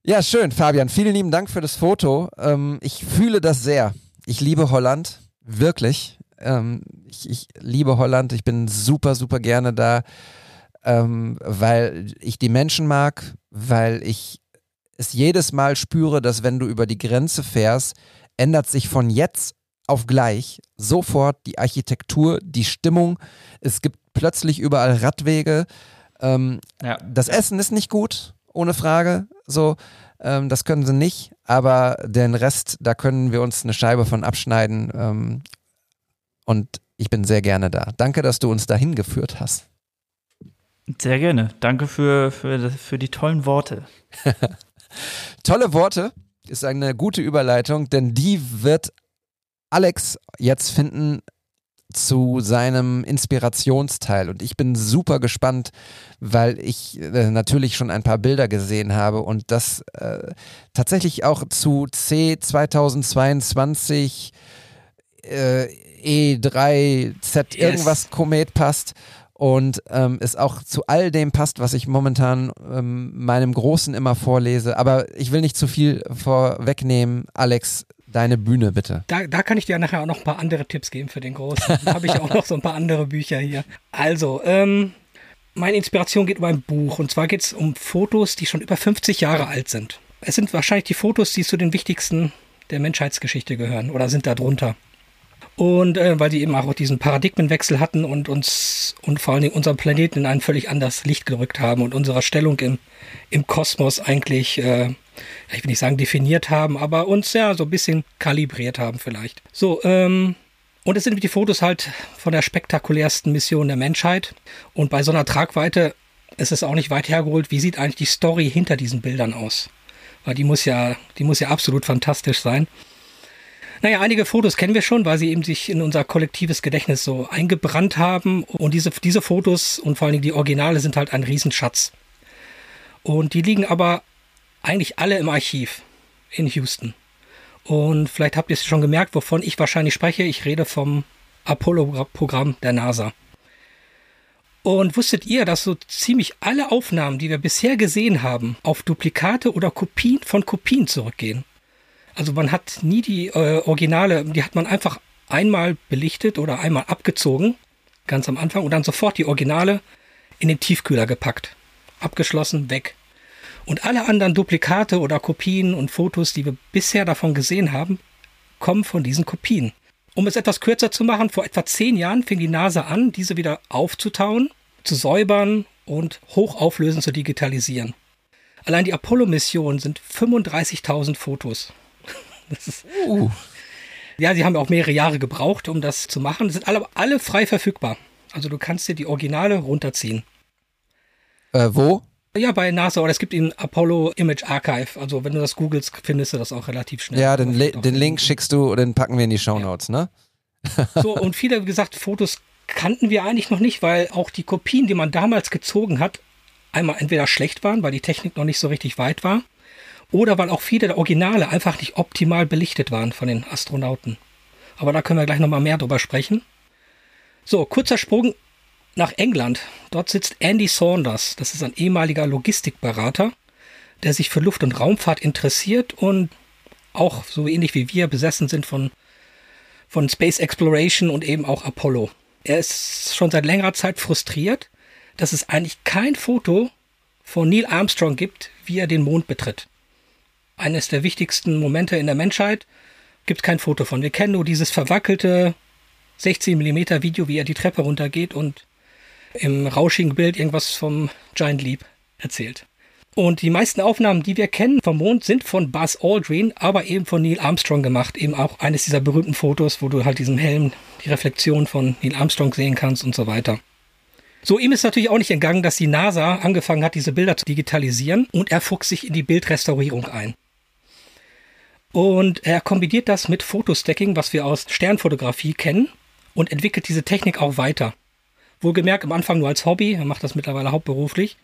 Ja, schön, Fabian. Vielen lieben Dank für das Foto. Ähm, ich fühle das sehr. Ich liebe Holland. Wirklich. Ähm, ich, ich liebe Holland. Ich bin super, super gerne da, ähm, weil ich die Menschen mag, weil ich es jedes Mal spüre, dass wenn du über die Grenze fährst, ändert sich von jetzt auf gleich sofort die Architektur, die Stimmung. Es gibt plötzlich überall Radwege. Ähm, Ja. das Essen ist nicht gut, ohne Frage. So, ähm, das können sie nicht. Aber den Rest, da können wir uns eine Scheibe von abschneiden. Ähm, und ich bin sehr gerne da. Danke, dass du uns dahin geführt hast. Sehr gerne. Danke für, für, für die tollen Worte. Tolle Worte ist eine gute Überleitung, denn die wird Alex jetzt finden zu seinem Inspirationsteil. Und ich bin super gespannt, weil ich äh, natürlich schon ein paar Bilder gesehen habe und das äh, tatsächlich auch zu C 2022 äh, E3Z irgendwas Komet passt und ähm, es auch zu all dem passt, was ich momentan ähm, meinem Großen immer vorlese. Aber ich will nicht zu viel vorwegnehmen. Alex, deine Bühne bitte. Da, da kann ich dir nachher auch noch ein paar andere Tipps geben für den Großen. Da habe ich auch noch so ein paar andere Bücher hier. Also, ähm, meine Inspiration geht um ein Buch. Und zwar geht es um Fotos, die schon über 50 Jahre alt sind. Es sind wahrscheinlich die Fotos, die zu den wichtigsten der Menschheitsgeschichte gehören oder sind da drunter. Und äh, weil sie eben auch diesen Paradigmenwechsel hatten und uns und vor allen Dingen unseren Planeten in ein völlig anderes Licht gerückt haben und unsere Stellung im, im Kosmos eigentlich, äh, ich will nicht sagen definiert haben, aber uns ja so ein bisschen kalibriert haben vielleicht. So, ähm, und es sind die Fotos halt von der spektakulärsten Mission der Menschheit. Und bei so einer Tragweite es ist auch nicht weit hergeholt, wie sieht eigentlich die Story hinter diesen Bildern aus? Weil die muss ja, die muss ja absolut fantastisch sein. Naja, einige Fotos kennen wir schon, weil sie eben sich in unser kollektives Gedächtnis so eingebrannt haben. Und diese, diese Fotos und vor allen Dingen die Originale sind halt ein Riesenschatz. Und die liegen aber eigentlich alle im Archiv in Houston. Und vielleicht habt ihr es schon gemerkt, wovon ich wahrscheinlich spreche. Ich rede vom Apollo-Programm der NASA. Und wusstet ihr, dass so ziemlich alle Aufnahmen, die wir bisher gesehen haben, auf Duplikate oder Kopien von Kopien zurückgehen? Also man hat nie die äh, Originale, die hat man einfach einmal belichtet oder einmal abgezogen, ganz am Anfang, und dann sofort die Originale in den Tiefkühler gepackt. Abgeschlossen, weg. Und alle anderen Duplikate oder Kopien und Fotos, die wir bisher davon gesehen haben, kommen von diesen Kopien. Um es etwas kürzer zu machen, vor etwa zehn Jahren fing die NASA an, diese wieder aufzutauen, zu säubern und hochauflösend zu digitalisieren. Allein die Apollo-Mission sind 35.000 Fotos. uh. Ja, sie haben auch mehrere Jahre gebraucht, um das zu machen. Sie sind alle, alle frei verfügbar. Also du kannst dir die Originale runterziehen. Äh, wo? Ja, bei NASA oder es gibt ihn Apollo Image Archive. Also wenn du das googelst, findest du das auch relativ schnell. Ja, den, den Link schickst du, den packen wir in die Show Notes, ja. ne? so, und viele haben gesagt, Fotos kannten wir eigentlich noch nicht, weil auch die Kopien, die man damals gezogen hat, einmal entweder schlecht waren, weil die Technik noch nicht so richtig weit war, oder weil auch viele der Originale einfach nicht optimal belichtet waren von den Astronauten. Aber da können wir gleich nochmal mehr drüber sprechen. So, kurzer Sprung nach England. Dort sitzt Andy Saunders. Das ist ein ehemaliger Logistikberater, der sich für Luft- und Raumfahrt interessiert und auch so ähnlich wie wir besessen sind von, von Space Exploration und eben auch Apollo. Er ist schon seit längerer Zeit frustriert, dass es eigentlich kein Foto von Neil Armstrong gibt, wie er den Mond betritt. Eines der wichtigsten Momente in der Menschheit gibt kein Foto von. Wir kennen nur dieses verwackelte 16 mm Video, wie er die Treppe runtergeht und im rauschigen Bild irgendwas vom Giant Leap erzählt. Und die meisten Aufnahmen, die wir kennen vom Mond, sind von Buzz Aldrin, aber eben von Neil Armstrong gemacht. Eben auch eines dieser berühmten Fotos, wo du halt diesen Helm, die Reflexion von Neil Armstrong sehen kannst und so weiter. So, ihm ist natürlich auch nicht entgangen, dass die NASA angefangen hat, diese Bilder zu digitalisieren und er fuchst sich in die Bildrestaurierung ein. Und er kombiniert das mit Fotostacking, was wir aus Sternfotografie kennen, und entwickelt diese Technik auch weiter. Wohlgemerkt am Anfang nur als Hobby, er macht das mittlerweile hauptberuflich.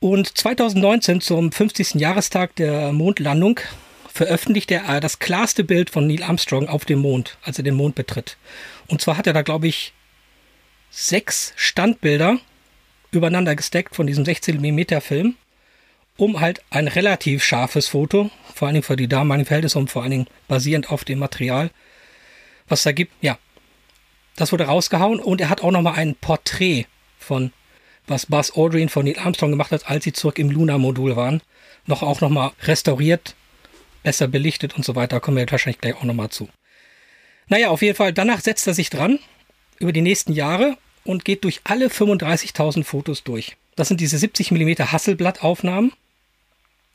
Und 2019 zum 50. Jahrestag der Mondlandung veröffentlicht er das klarste Bild von Neil Armstrong auf dem Mond, als er den Mond betritt. Und zwar hat er da, glaube ich, sechs Standbilder übereinander gesteckt von diesem 16 mm Film, um halt ein relativ scharfes Foto, vor allen Dingen für die damaligen Verhältnisse und vor allen Dingen basierend auf dem Material, was da gibt, ja, das wurde rausgehauen und er hat auch nochmal ein Porträt von, was Buzz Aldrin von Neil Armstrong gemacht hat, als sie zurück im Luna-Modul waren, noch auch nochmal restauriert, besser belichtet und so weiter. Da kommen wir wahrscheinlich gleich auch nochmal zu. Naja, auf jeden Fall, danach setzt er sich dran über die nächsten Jahre und geht durch alle 35.000 Fotos durch. Das sind diese 70 mm Hasselblatt-Aufnahmen.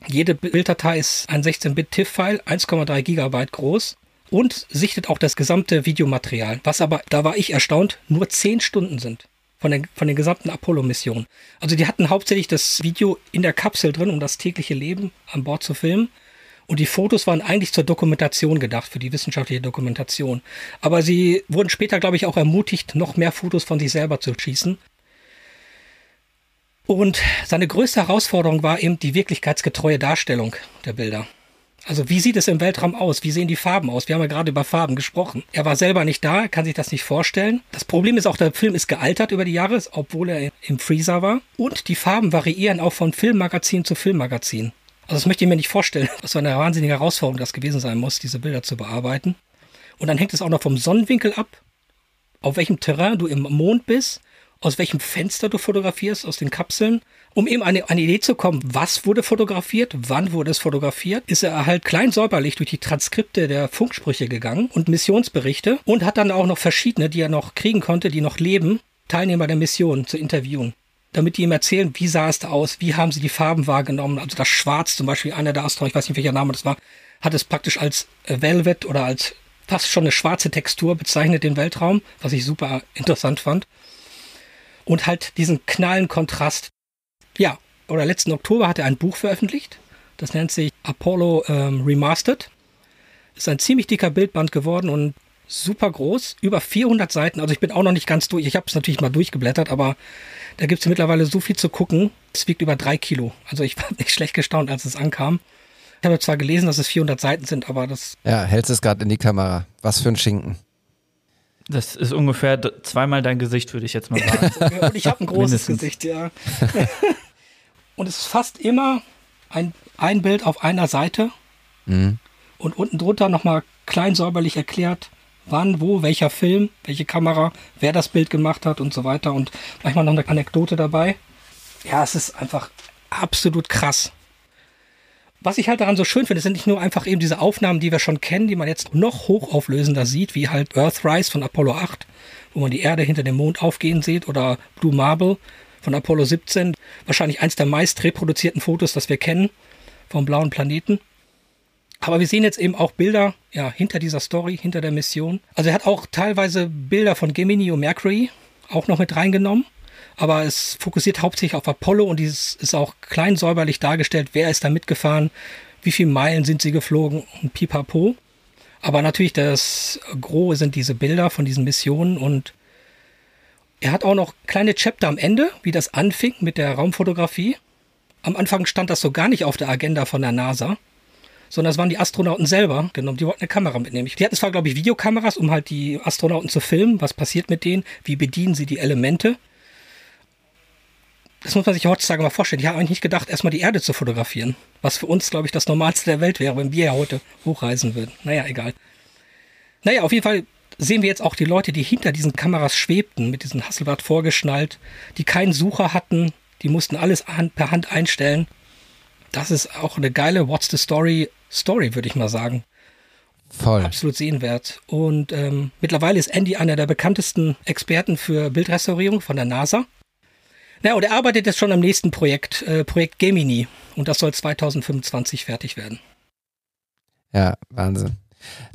Jede Bilddatei ist ein 16-Bit-TIFF-File, 1,3 Gigabyte groß und sichtet auch das gesamte Videomaterial, was aber, da war ich erstaunt, nur 10 Stunden sind von, der, von den gesamten Apollo-Missionen. Also die hatten hauptsächlich das Video in der Kapsel drin, um das tägliche Leben an Bord zu filmen. Und die Fotos waren eigentlich zur Dokumentation gedacht, für die wissenschaftliche Dokumentation. Aber sie wurden später, glaube ich, auch ermutigt, noch mehr Fotos von sich selber zu schießen. Und seine größte Herausforderung war eben die wirklichkeitsgetreue Darstellung der Bilder. Also wie sieht es im Weltraum aus? Wie sehen die Farben aus? Wir haben ja gerade über Farben gesprochen. Er war selber nicht da, kann sich das nicht vorstellen. Das Problem ist auch, der Film ist gealtert über die Jahre, obwohl er im Freezer war. Und die Farben variieren auch von Filmmagazin zu Filmmagazin. Also das möchte ich mir nicht vorstellen, was für eine wahnsinnige Herausforderung das gewesen sein muss, diese Bilder zu bearbeiten. Und dann hängt es auch noch vom Sonnenwinkel ab, auf welchem Terrain du im Mond bist aus welchem Fenster du fotografierst, aus den Kapseln, um eben eine, eine Idee zu kommen, was wurde fotografiert, wann wurde es fotografiert, ist er halt klein säuberlich durch die Transkripte der Funksprüche gegangen und Missionsberichte und hat dann auch noch verschiedene, die er noch kriegen konnte, die noch leben, Teilnehmer der Mission zu interviewen. Damit die ihm erzählen, wie sah es da aus, wie haben sie die Farben wahrgenommen. Also das Schwarz zum Beispiel, einer der Astronauten, ich weiß nicht welcher Name das war, hat es praktisch als Velvet oder als fast schon eine schwarze Textur bezeichnet, den Weltraum, was ich super interessant fand. und halt diesen knallen Kontrast. Ja, oder letzten Oktober hat er ein Buch veröffentlicht. Das nennt sich Apollo ähm, Remastered. Ist ein ziemlich dicker Bildband geworden und super groß, über 400 Seiten. Also ich bin auch noch nicht ganz durch. Ich habe es natürlich mal durchgeblättert, aber da gibt es mittlerweile so viel zu gucken. Es wiegt über drei Kilo. Also ich war nicht schlecht gestaunt, als es ankam. Ich habe zwar gelesen, dass es 400 Seiten sind, aber das. Ja, hältst es gerade in die Kamera. Was für ein Schinken. Das ist ungefähr zweimal dein Gesicht, würde ich jetzt mal sagen. Und ich habe ein großes Mindestens. Gesicht, ja. und es ist fast immer ein, ein Bild auf einer Seite Mhm. und unten drunter nochmal klein säuberlich erklärt, wann, wo, welcher Film, welche Kamera, wer das Bild gemacht hat und so weiter und manchmal noch eine Anekdote dabei. Ja, es ist einfach absolut krass. Was ich halt daran so schön finde, sind nicht nur einfach eben diese Aufnahmen, die wir schon kennen, die man jetzt noch hochauflösender sieht, wie halt Earthrise von Apollo 8, wo man die Erde hinter dem Mond aufgehen sieht, oder Blue Marble von Apollo 17, wahrscheinlich eins der meist reproduzierten Fotos, das wir kennen vom blauen Planeten. Aber wir sehen jetzt eben auch Bilder ja, hinter dieser Story, hinter der Mission. Also er hat auch teilweise Bilder von Gemini und Mercury auch noch mit reingenommen. Aber es fokussiert hauptsächlich auf Apollo und dieses ist auch klein säuberlich dargestellt, wer ist da mitgefahren, wie viele Meilen sind sie geflogen und pipapo. Aber natürlich das Gros sind diese Bilder von diesen Missionen und er hat auch noch kleine Chapter am Ende, wie das anfing mit der Raumfotografie. Am Anfang stand das so gar nicht auf der Agenda von der NASA sondern es waren die Astronauten selber genommen. Die wollten eine Kamera mitnehmen. Die hatten zwar, glaube ich, Videokameras, um halt die Astronauten zu filmen. Was passiert mit denen? Wie bedienen sie die Elemente? Das muss man sich heutzutage mal vorstellen. Die haben eigentlich nicht gedacht, erstmal die Erde zu fotografieren. Was für uns, glaube ich, das Normalste der Welt wäre, wenn wir ja heute hochreisen würden. Naja, egal. Naja, auf jeden Fall sehen wir jetzt auch die Leute, die hinter diesen Kameras schwebten, mit diesem Hasselblad vorgeschnallt, die keinen Sucher hatten, die mussten alles per Hand einstellen. Das ist auch eine geile What's the Story Story, würde ich mal sagen. Voll. Absolut sehenswert. Und ähm, mittlerweile ist Andy einer der bekanntesten Experten für Bildrestaurierung von der NASA. Naja, und er arbeitet jetzt schon am nächsten Projekt, äh, Projekt Gemini. Und das soll 2025 fertig werden. Ja, Wahnsinn.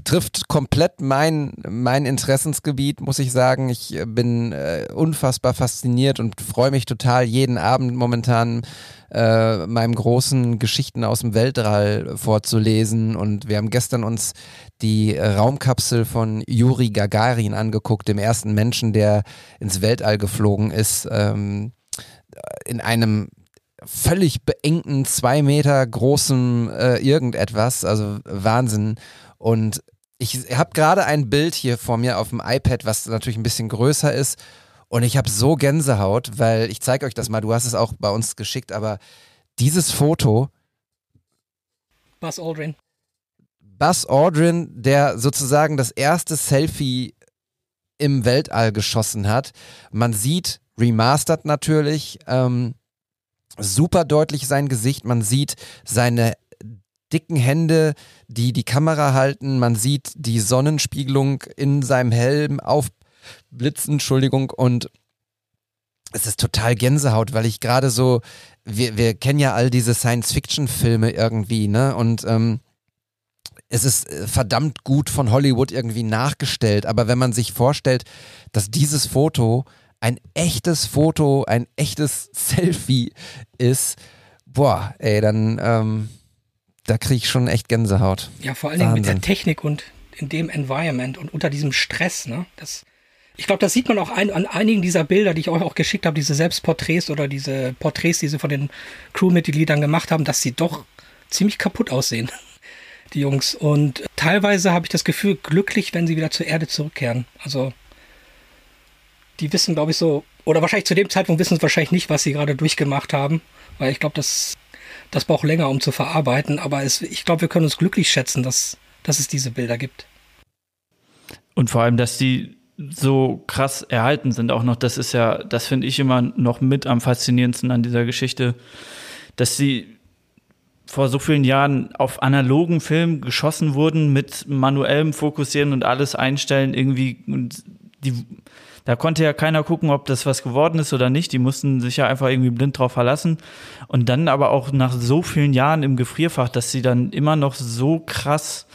Trifft komplett mein, mein Interessensgebiet, muss ich sagen. Ich äh, bin äh, unfassbar fasziniert und freue mich total jeden Abend momentan äh, meinem großen Geschichten aus dem Weltall vorzulesen. Und wir haben gestern uns die Raumkapsel von Juri Gagarin angeguckt, dem ersten Menschen, der ins Weltall geflogen ist, ähm, in einem völlig beengten, zwei Meter großen äh, irgendetwas, also Wahnsinn. Und ich habe gerade ein Bild hier vor mir auf dem iPad, was natürlich ein bisschen größer ist. Und ich habe so Gänsehaut, weil ich zeige euch das mal, du hast es auch bei uns geschickt, aber dieses Foto, Buzz Aldrin. Buzz Aldrin, der sozusagen das erste Selfie im Weltall geschossen hat. Man sieht, remastered natürlich, ähm, super deutlich sein Gesicht. Man sieht seine dicken Hände, die die Kamera halten. Man sieht die Sonnenspiegelung in seinem Helm aufblitzen, Entschuldigung. Und es ist total Gänsehaut, weil ich gerade so, wir, wir kennen ja all diese Science-Fiction-Filme irgendwie, ne? Und ähm, es ist äh, verdammt gut von Hollywood irgendwie nachgestellt, aber wenn man sich vorstellt, dass dieses Foto ein echtes Foto, ein echtes Selfie ist, boah, ey, dann, ähm, da kriege ich schon echt Gänsehaut. Ja, vor allen Dingen mit der. Technik und in dem Environment und unter diesem Stress, ne? Das, ich glaube, das sieht man auch ein, an einigen dieser Bilder, die ich euch auch geschickt habe, diese Selbstporträts oder diese Porträts, die sie von den Crewmitgliedern gemacht haben, dass sie doch ziemlich kaputt aussehen, die Jungs. Und teilweise habe ich das Gefühl, glücklich, wenn sie wieder zur Erde zurückkehren. Also, die wissen, glaube ich, so, oder wahrscheinlich zu dem Zeitpunkt wissen sie wahrscheinlich nicht, was sie gerade durchgemacht haben, weil ich glaube, das, das braucht länger, um zu verarbeiten. Aber es, ich glaube, wir können uns glücklich schätzen, dass, dass es diese Bilder gibt. Und vor allem, dass die so krass erhalten sind, auch noch, das ist ja, das finde ich immer noch mit am faszinierendsten an dieser Geschichte, dass sie vor so vielen Jahren auf analogen Film geschossen wurden, mit manuellem Fokussieren und alles einstellen, irgendwie, die, da konnte ja keiner gucken, ob das was geworden ist oder nicht. Die mussten sich ja einfach irgendwie blind drauf verlassen. Und dann aber auch nach so vielen Jahren im Gefrierfach, dass sie dann immer noch so krass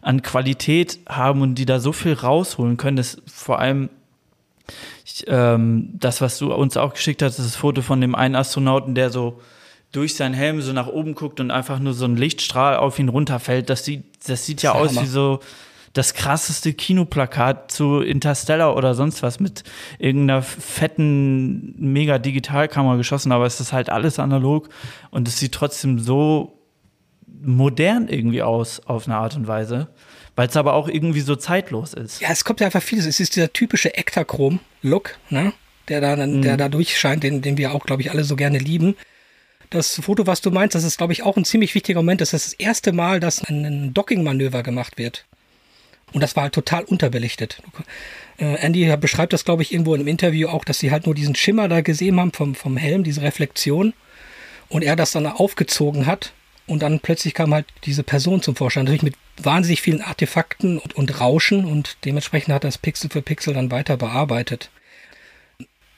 an Qualität haben und die da so viel rausholen können, dass vor allem, ich ähm, das, was du uns auch geschickt hast, das Foto von dem einen Astronauten, der so durch seinen Helm so nach oben guckt und einfach nur so ein Lichtstrahl auf ihn runterfällt. Das sieht, das sieht ja ist aus Hammer. wie so das krasseste Kinoplakat zu Interstellar oder sonst was mit irgendeiner fetten Mega-Digitalkamera geschossen, aber es ist halt alles analog und es sieht trotzdem so modern irgendwie aus, auf eine Art und Weise, weil es aber auch irgendwie so zeitlos ist. Ja, es kommt ja einfach vieles. Es ist dieser typische Ektachrom-Look, ne? der da, dann- der da durchscheint, den, den wir auch, glaube ich, alle so gerne lieben. Das Foto, was du meinst, das ist, glaube ich, auch ein ziemlich wichtiger Moment. Das ist das erste Mal, dass ein Docking-Manöver gemacht wird. Und das war halt total unterbelichtet. Äh, Andy beschreibt das, glaube ich, irgendwo in einem Interview auch, dass sie halt nur diesen Schimmer da gesehen haben vom, vom Helm, diese Reflexion. Und er das dann aufgezogen hat. Und dann plötzlich kam halt diese Person zum Vorschein. Natürlich mit wahnsinnig vielen Artefakten und, und Rauschen. Und dementsprechend hat er das Pixel für Pixel dann weiter bearbeitet.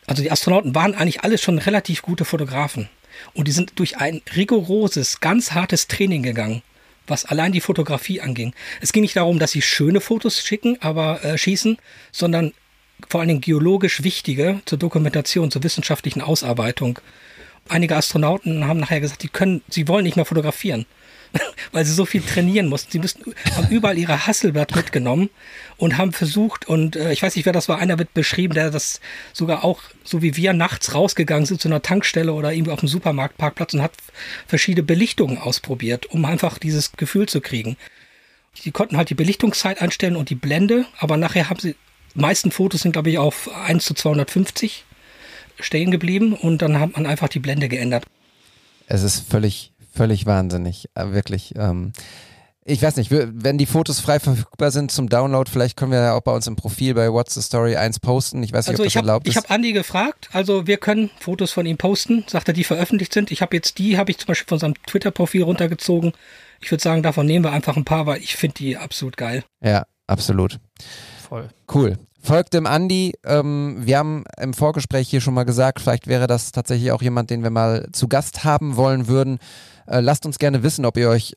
Also die Astronauten waren eigentlich alle schon relativ gute Fotografen. Und die sind durch ein rigoroses, ganz hartes Training gegangen, was allein die Fotografie anging. Es ging nicht darum, dass sie schöne Fotos schicken, aber äh, schießen, sondern vor allen Dingen geologisch wichtige zur Dokumentation, zur wissenschaftlichen Ausarbeitung. Einige Astronauten haben nachher gesagt, sie können, sie wollen nicht mehr fotografieren, weil sie so viel trainieren mussten. Sie müssten, haben überall ihre Hasselblatt mitgenommen und haben versucht, und äh, ich weiß nicht, wer das war, einer wird beschrieben, der das sogar auch, so wie wir, nachts rausgegangen sind zu einer Tankstelle oder irgendwie auf dem Supermarktparkplatz und hat verschiedene Belichtungen ausprobiert, um einfach dieses Gefühl zu kriegen. Die konnten halt die Belichtungszeit einstellen und die Blende, aber nachher haben sie, meisten Fotos sind, glaube ich, auf 1 zu 250 stehen geblieben und dann hat man einfach die Blende geändert. Es ist völlig, völlig wahnsinnig. Äh, wirklich. Ähm, ich weiß nicht, wenn die Fotos frei verfügbar sind zum Download, vielleicht können wir ja auch bei uns im Profil bei What's the Story 1 posten. Ich weiß nicht, Also ob ich das habe erlaubt ich ist. hab Andi gefragt, also wir können Fotos von ihm posten, sagt er, die veröffentlicht sind. Ich habe jetzt die, habe ich zum Beispiel von seinem Twitter-Profil runtergezogen. Ich würde sagen, davon nehmen wir einfach ein paar, weil ich finde die absolut geil. ja, absolut. Voll. Cool. Folgt dem Andi. Ähm, wir haben im Vorgespräch hier schon mal gesagt, vielleicht wäre das tatsächlich auch jemand, den wir mal zu Gast haben wollen würden. Äh, lasst uns gerne wissen, ob ihr euch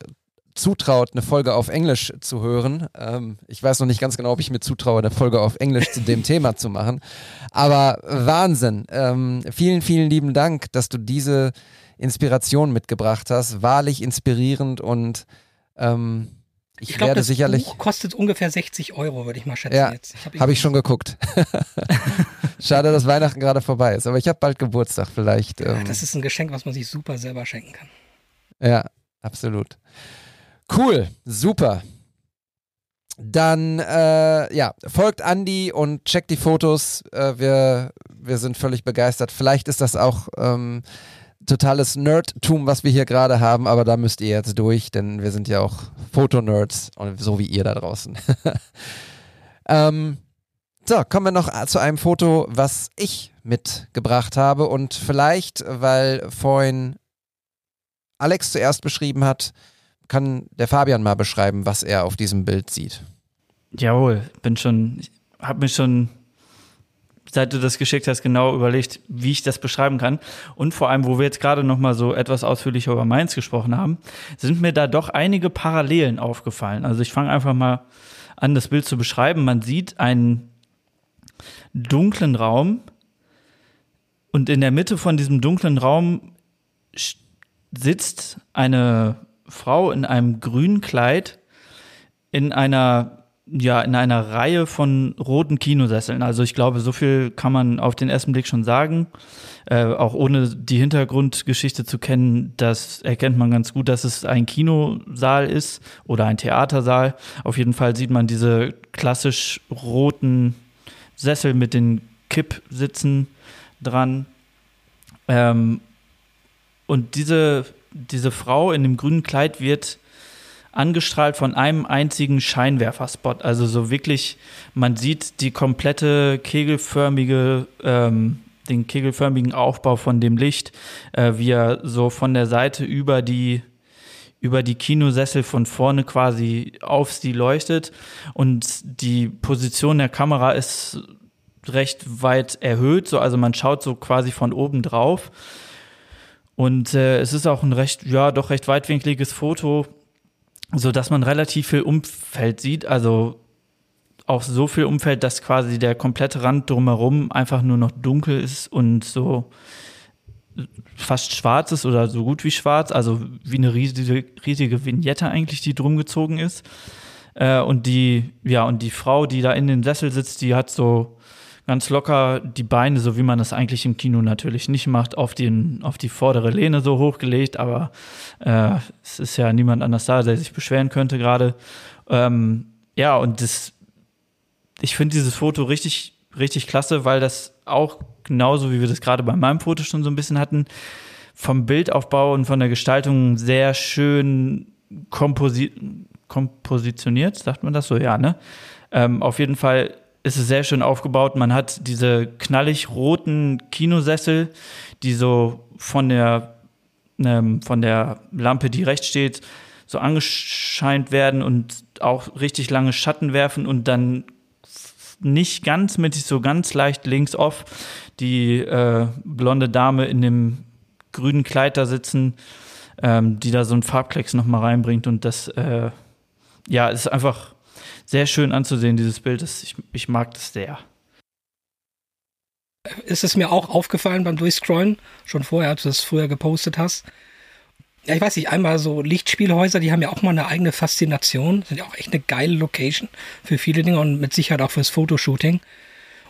zutraut, eine Folge auf Englisch zu hören. Ähm, ich weiß noch nicht ganz genau, ob ich mir zutraue, eine Folge auf Englisch zu dem Thema zu machen. Aber Wahnsinn. Ähm, vielen, vielen lieben Dank, dass du diese Inspiration mitgebracht hast. Wahrlich inspirierend und ähm, ich, Ich glaube, das sicherlich. Buch kostet ungefähr 60 Euro, würde ich mal schätzen Ja, jetzt. Habe ich schon geguckt. Schade, dass Weihnachten gerade vorbei ist, aber ich habe bald Geburtstag vielleicht. Ja, Ähm, das ist ein Geschenk, was man sich super selber schenken kann. Ja, absolut. Cool, super. Dann, äh, ja, folgt Andy und checkt die Fotos. Äh, wir, wir sind völlig begeistert. Vielleicht ist das auch ähm, totales Nerdtum, was wir hier gerade haben, aber da müsst ihr jetzt durch, denn wir sind ja auch Fotonerds so wie ihr da draußen. ähm, so, kommen wir noch zu einem Foto, was ich mitgebracht habe und vielleicht, weil vorhin Alex zuerst beschrieben hat, kann der Fabian mal beschreiben, was er auf diesem Bild sieht. Jawohl, bin schon, habe mir schon, seit du das geschickt hast, genau überlegt, wie ich das beschreiben kann. Und vor allem, wo wir jetzt gerade noch mal so etwas ausführlicher über Mainz gesprochen haben, sind mir da doch einige Parallelen aufgefallen. Also ich fange einfach mal an, das Bild zu beschreiben. Man sieht einen dunklen Raum und in der Mitte von diesem dunklen Raum sch- sitzt eine Frau in einem grünen Kleid in einer ja in einer Reihe von roten Kinosesseln. Also ich glaube, so viel kann man auf den ersten Blick schon sagen. Äh, auch ohne die Hintergrundgeschichte zu kennen, das erkennt man ganz gut, dass es ein Kinosaal ist oder ein Theatersaal. Auf jeden Fall sieht man diese klassisch roten Sessel mit den Kippsitzen dran. Ähm, und diese, diese Frau in dem grünen Kleid wird angestrahlt von einem einzigen Scheinwerferspot. Also so wirklich, man sieht die komplette kegelförmige, ähm, den kegelförmigen Aufbau von dem Licht, äh, wie er so von der Seite über die über die Kinosessel von vorne quasi auf sie leuchtet. Und die Position der Kamera ist recht weit erhöht, so also man schaut so quasi von oben drauf und äh, es ist auch ein recht ja doch recht weitwinkliges Foto, so dass man relativ viel Umfeld sieht, also auch so viel Umfeld, dass quasi der komplette Rand drumherum einfach nur noch dunkel ist und so fast schwarz ist oder so gut wie schwarz, also wie eine riesige, riesige Vignette eigentlich, die drum gezogen ist. Äh, und die, ja, und die Frau, die da in dem Sessel sitzt, die hat so ganz locker die Beine, so wie man das eigentlich im Kino natürlich nicht macht, auf, den, auf die vordere Lehne so hochgelegt, aber äh, es ist ja niemand anders da, der sich beschweren könnte gerade. Ähm, ja, und das, ich finde dieses Foto richtig, richtig klasse, weil das auch genauso wie wir das gerade bei meinem Foto schon so ein bisschen hatten, vom Bildaufbau und von der Gestaltung sehr schön komposi kompositioniert, sagt man das so, ja, ne? Ähm, auf jeden Fall ist es sehr schön aufgebaut. Man hat diese knallig roten Kinosessel, die so von der, ähm, von der Lampe, die rechts steht, so angescheint werden und auch richtig lange Schatten werfen und dann nicht ganz mittig, so ganz leicht links off die äh, blonde Dame in dem grünen Kleid da sitzen, ähm, die da so ein Farbklecks nochmal reinbringt und das, äh, ja, ist einfach sehr schön anzusehen, dieses Bild. Das, ich, ich mag das sehr. Ist es mir auch aufgefallen beim Durchscrollen, schon vorher, als du das früher gepostet hast. Ja, ich weiß nicht, einmal so Lichtspielhäuser, die haben ja auch mal eine eigene Faszination, sind ja auch echt eine geile Location für viele Dinge und mit Sicherheit auch fürs Fotoshooting.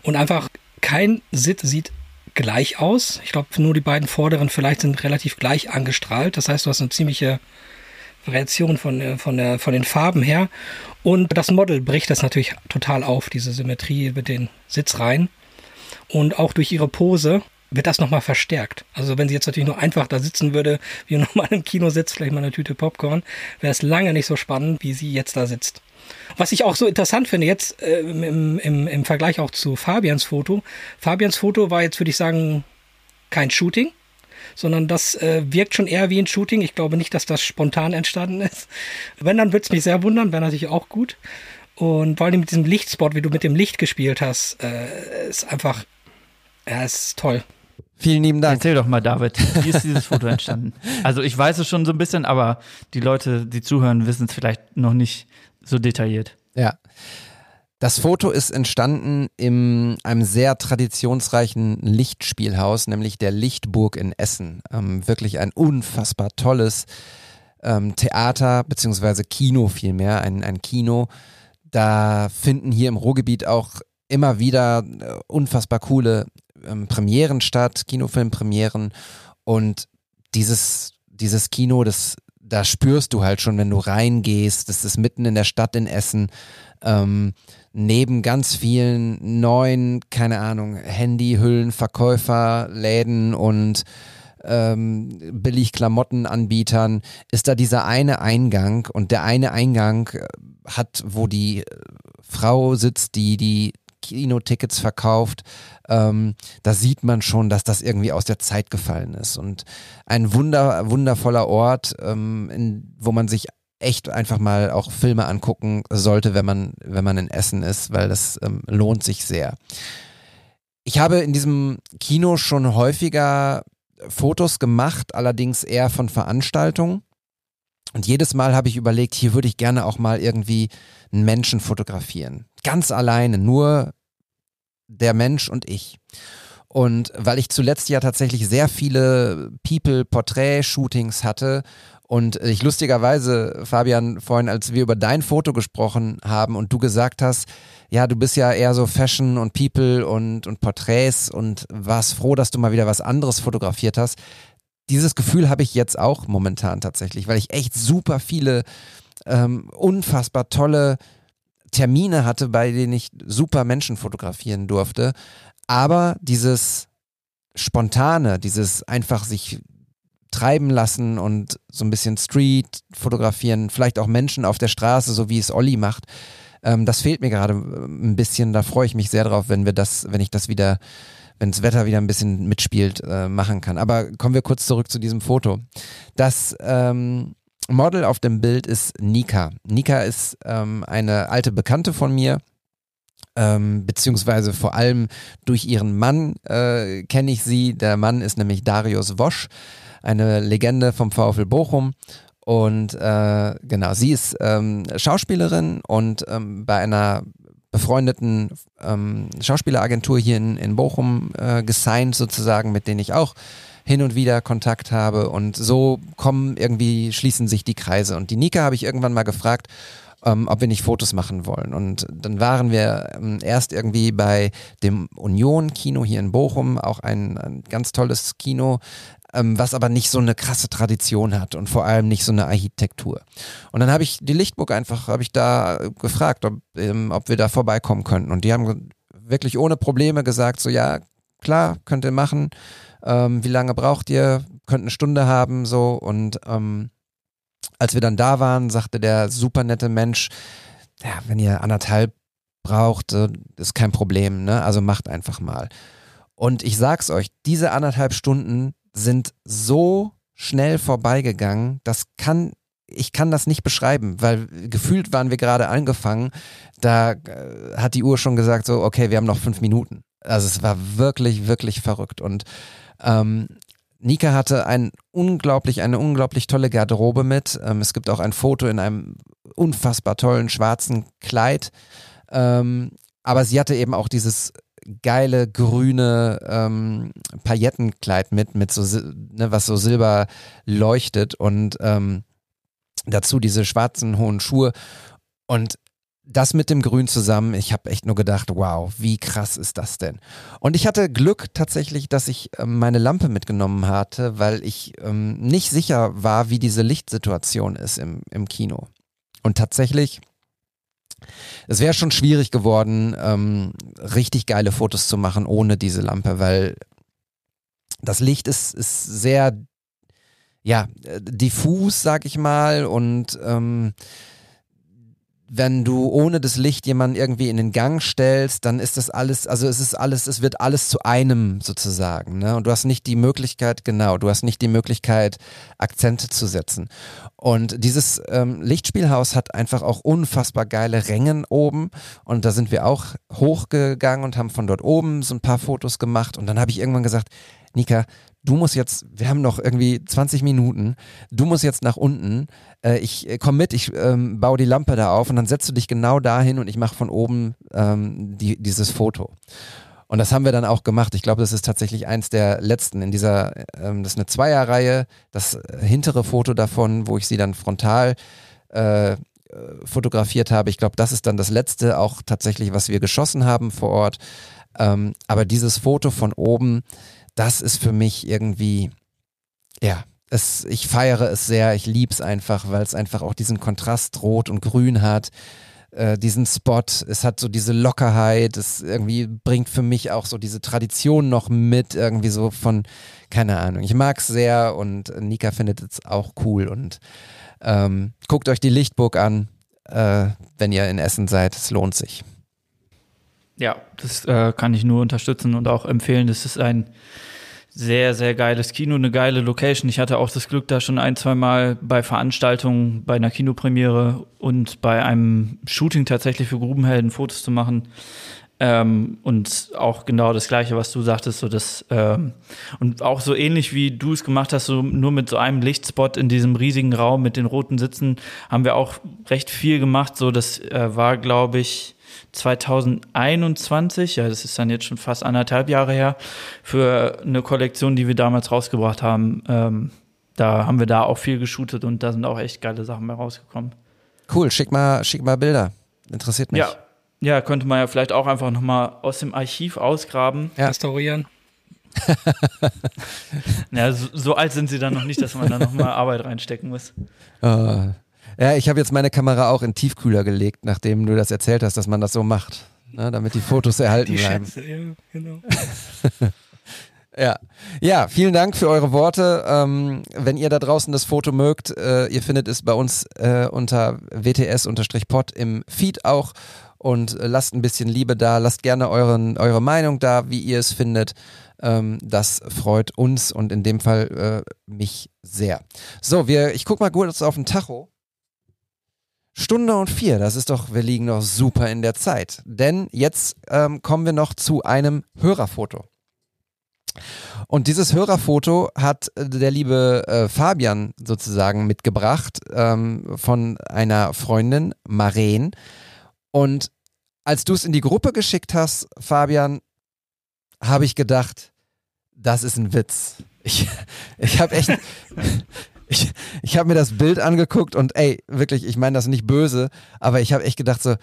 Und einfach kein Sitz sieht gleich aus. Ich glaube, nur die beiden vorderen vielleicht sind relativ gleich angestrahlt. Das heißt, du hast eine ziemliche Variation von, äh, von, der, von den Farben her. Und das Model bricht das natürlich total auf, diese Symmetrie mit den Sitzreihen. Und auch durch ihre Pose wird das nochmal verstärkt. Also wenn sie jetzt natürlich nur einfach da sitzen würde, wie normal im Kino sitzt, vielleicht mal eine Tüte Popcorn, wäre es lange nicht so spannend, wie sie jetzt da sitzt. Was ich auch so interessant finde, jetzt äh, im, im, im Vergleich auch zu Fabians Foto. Fabians Foto war jetzt, würde ich sagen, kein Shooting, sondern das äh, wirkt schon eher wie ein Shooting. Ich glaube nicht, dass das spontan entstanden ist. Wenn, dann würde es mich sehr wundern, wäre natürlich auch gut. Und vor allem mit diesem Lichtspot, wie du mit dem Licht gespielt hast, äh, ist einfach, ja, ist toll. Vielen lieben Dank. Erzähl doch mal, David, wie ist dieses Foto entstanden? Also ich weiß es schon so ein bisschen, aber die Leute, die zuhören, wissen es vielleicht noch nicht so detailliert. Ja. Das Foto ist entstanden in einem sehr traditionsreichen Lichtspielhaus, nämlich der Lichtburg in Essen. Ähm, wirklich ein unfassbar tolles ähm, Theater, beziehungsweise Kino vielmehr, ein, ein Kino. Da finden hier im Ruhrgebiet auch immer wieder äh, unfassbar coole ähm, Premieren statt, Kinofilmpremieren. Und dieses, dieses Kino, das da spürst du halt schon, wenn du reingehst, das ist mitten in der Stadt in Essen, ähm, neben ganz vielen neuen, keine Ahnung, Handyhüllen, Verkäufer, Läden und ähm, billig ist da dieser eine Eingang und der eine Eingang äh, hat, wo die äh, Frau sitzt, die die Kinotickets verkauft, ähm, da sieht man schon, dass das irgendwie aus der Zeit gefallen ist. Und ein wunder, wundervoller Ort, ähm, in, wo man sich echt einfach mal auch Filme angucken sollte, wenn man, wenn man in Essen ist, weil das ähm, lohnt sich sehr. Ich habe in diesem Kino schon häufiger Fotos gemacht, allerdings eher von Veranstaltungen. Und jedes Mal habe ich überlegt, hier würde ich gerne auch mal irgendwie einen Menschen fotografieren. Ganz alleine, nur der Mensch und ich. Und weil ich zuletzt ja tatsächlich sehr viele People-Porträt-Shootings hatte und ich lustigerweise, Fabian, vorhin, als wir über dein Foto gesprochen haben und du gesagt hast, ja, du bist ja eher so Fashion und People und, und Porträts und warst froh, dass du mal wieder was anderes fotografiert hast. Dieses Gefühl habe ich jetzt auch momentan tatsächlich, weil ich echt super viele ähm, unfassbar tolle Termine hatte, bei denen ich super Menschen fotografieren durfte. Aber dieses Spontane, dieses einfach sich treiben lassen und so ein bisschen Street fotografieren, vielleicht auch Menschen auf der Straße, so wie es Olli macht, ähm, das fehlt mir gerade ein bisschen. Da freue ich mich sehr drauf, wenn wir das, wenn ich das wieder, wenn das Wetter wieder ein bisschen mitspielt, äh, machen kann. Aber kommen wir kurz zurück zu diesem Foto. Das ähm, Model auf dem Bild ist Nika. Nika ist ähm, eine alte Bekannte von mir. Ähm, beziehungsweise vor allem durch ihren Mann äh, kenne ich sie. Der Mann ist nämlich Darius Wosch, eine Legende vom VfL Bochum. Und äh, genau, sie ist ähm, Schauspielerin und ähm, bei einer befreundeten ähm, Schauspieleragentur hier in, in Bochum äh, gesigned sozusagen, mit denen ich auch hin und wieder Kontakt habe und so kommen irgendwie, schließen sich die Kreise. Und die Nika habe ich irgendwann mal gefragt, ähm, ob wir nicht Fotos machen wollen. Und dann waren wir ähm, erst irgendwie bei dem Union-Kino hier in Bochum, auch ein, ein ganz tolles Kino, ähm, was aber nicht so eine krasse Tradition hat und vor allem nicht so eine Architektur. Und dann habe ich die Lichtburg einfach, habe ich da gefragt, ob, ähm, ob wir da vorbeikommen könnten. Und die haben wirklich ohne Probleme gesagt, so ja, klar, könnt ihr machen ähm, wie lange braucht ihr, könnt eine Stunde haben, so und ähm, als wir dann da waren, sagte der super nette Mensch, ja, wenn ihr anderthalb braucht, äh, ist kein Problem, ne? Also macht einfach mal. Und ich sag's euch, diese anderthalb Stunden sind so schnell vorbeigegangen, das kann ich kann das nicht beschreiben, weil gefühlt waren wir gerade angefangen, da äh, hat die Uhr schon gesagt so, okay, wir haben noch fünf Minuten. Also es war wirklich, wirklich verrückt und ähm, Nika hatte ein unglaublich, eine unglaublich tolle Garderobe mit. Ähm, es gibt auch ein Foto in einem unfassbar tollen schwarzen Kleid. Ähm, aber sie hatte eben auch dieses geile grüne ähm, Paillettenkleid mit, mit so, ne, was so silber leuchtet und ähm, dazu diese schwarzen hohen Schuhe. Und das mit dem Grün zusammen, ich habe echt nur gedacht, wow, wie krass ist das denn? Und ich hatte Glück tatsächlich, dass ich ähm, meine Lampe mitgenommen hatte, weil ich ähm, nicht sicher war, wie diese Lichtsituation ist im, im Kino. Und tatsächlich, es wäre schon schwierig geworden, ähm, richtig geile Fotos zu machen ohne diese Lampe, weil das Licht ist, ist sehr, ja, äh, diffus, sag ich mal, und ähm, wenn du ohne das Licht jemanden irgendwie in den Gang stellst, dann ist das alles, also es ist alles, es wird alles zu einem sozusagen. Ne? Und du hast nicht die Möglichkeit, genau, du hast nicht die Möglichkeit, Akzente zu setzen. Und dieses ähm, Lichtspielhaus hat einfach auch unfassbar geile Rängen oben. Und da sind wir auch hochgegangen und haben von dort oben so ein paar Fotos gemacht. Und dann habe ich irgendwann gesagt, Nika, du musst jetzt, wir haben noch irgendwie 20 Minuten, du musst jetzt nach unten, äh, ich äh, komm mit, ich ähm, baue die Lampe da auf und dann setzt du dich genau dahin und ich mache von oben ähm, die, dieses Foto. Und das haben wir dann auch gemacht. Ich glaube, das ist tatsächlich eins der letzten in dieser, ähm, das ist eine Zweierreihe, das äh, hintere Foto davon, wo ich sie dann frontal äh, fotografiert habe. Ich glaube, das ist dann das letzte auch tatsächlich, was wir geschossen haben vor Ort. Ähm, aber dieses Foto von oben, das ist für mich irgendwie, ja, es, ich feiere es sehr, ich liebe es einfach, weil es einfach auch diesen Kontrast Rot und Grün hat, äh, diesen Spot, es hat so diese Lockerheit, es irgendwie bringt für mich auch so diese Tradition noch mit, irgendwie so von, keine Ahnung, ich mag es sehr und Nika findet es auch cool und ähm, guckt euch die Lichtburg an, äh, wenn ihr in Essen seid, es lohnt sich. Ja, das äh, kann ich nur unterstützen und auch empfehlen. Das ist ein sehr, sehr geiles Kino, eine geile Location. Ich hatte auch das Glück, da schon ein, zwei Mal bei Veranstaltungen, bei einer Kinopremiere und bei einem Shooting tatsächlich für Grubenhelden Fotos zu machen. Ähm, und auch genau das Gleiche, was du sagtest, so das ähm, und auch so ähnlich wie du es gemacht hast, so nur mit so einem Lichtspot in diesem riesigen Raum mit den roten Sitzen, haben wir auch recht viel gemacht. So, das äh, war, glaube ich, 2021, ja, das ist dann jetzt schon fast anderthalb Jahre her, für eine Kollektion, die wir damals rausgebracht haben. Ähm, da haben wir da auch viel geshootet und da sind auch echt geile Sachen mehr rausgekommen. Cool, schick mal, schick mal Bilder. Interessiert mich. Ja, ja könnte man ja vielleicht auch einfach nochmal aus dem Archiv ausgraben. Ja. Restaurieren. ja, so, so, alt sind sie dann noch nicht, dass man da nochmal Arbeit reinstecken muss. Uh, ja, ich habe jetzt meine Kamera auch in Tiefkühler gelegt, nachdem du das erzählt hast, dass man das so macht, ne, damit die Fotos erhalten die bleiben. Schätze, ja, genau. Ja. ja, vielen Dank für eure Worte. Ähm, wenn ihr da draußen das Foto mögt, äh, ihr findet es bei uns äh, unter wts-pod im Feed auch und äh, lasst ein bisschen Liebe da, lasst gerne euren, eure Meinung da, wie ihr es findet. Ähm, das freut uns und in dem Fall äh, mich sehr. So, wir, ich guck mal kurz auf den Tacho. Stunde und vier, das ist doch, wir liegen noch super in der Zeit. Denn jetzt ähm, kommen wir noch zu einem Hörerfoto. Und dieses Hörerfoto hat äh, der liebe äh, Fabian sozusagen mitgebracht ähm, von einer Freundin, Maren. Und als du es in die Gruppe geschickt hast, Fabian, habe ich gedacht, das ist ein Witz. Ich, ich habe echt, ich, ich habe mir das Bild angeguckt und ey, wirklich, ich meine das nicht böse, aber ich habe echt gedacht so,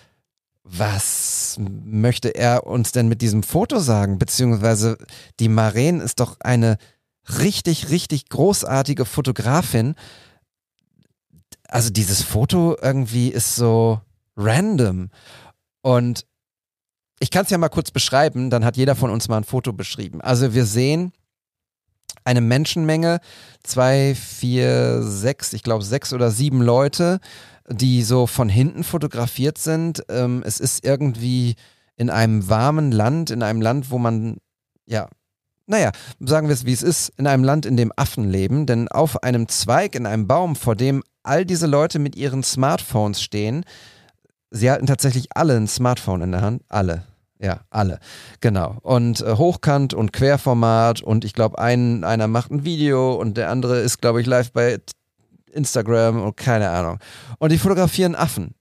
was möchte er uns denn mit diesem Foto sagen? Beziehungsweise die Maren ist doch eine richtig, richtig großartige Fotografin. Also dieses Foto irgendwie ist so random. Und ich kann es ja mal kurz beschreiben, dann hat jeder von uns mal ein Foto beschrieben. Also wir sehen eine Menschenmenge, zwei, vier, sechs, ich glaube sechs oder sieben Leute, die so von hinten fotografiert sind. Ähm, es ist irgendwie in einem warmen Land, in einem Land, wo man, ja, naja, sagen wir es wie es ist, in einem Land, in dem Affen leben, denn auf einem Zweig, in einem Baum, vor dem all diese Leute mit ihren Smartphones stehen, sie halten tatsächlich alle ein Smartphone in der Hand, alle. Ja, alle. Genau. Und äh, Hochkant und Querformat und ich glaube, ein, einer macht ein Video und der andere ist, glaube ich, live bei Instagram und keine Ahnung. Und die fotografieren Affen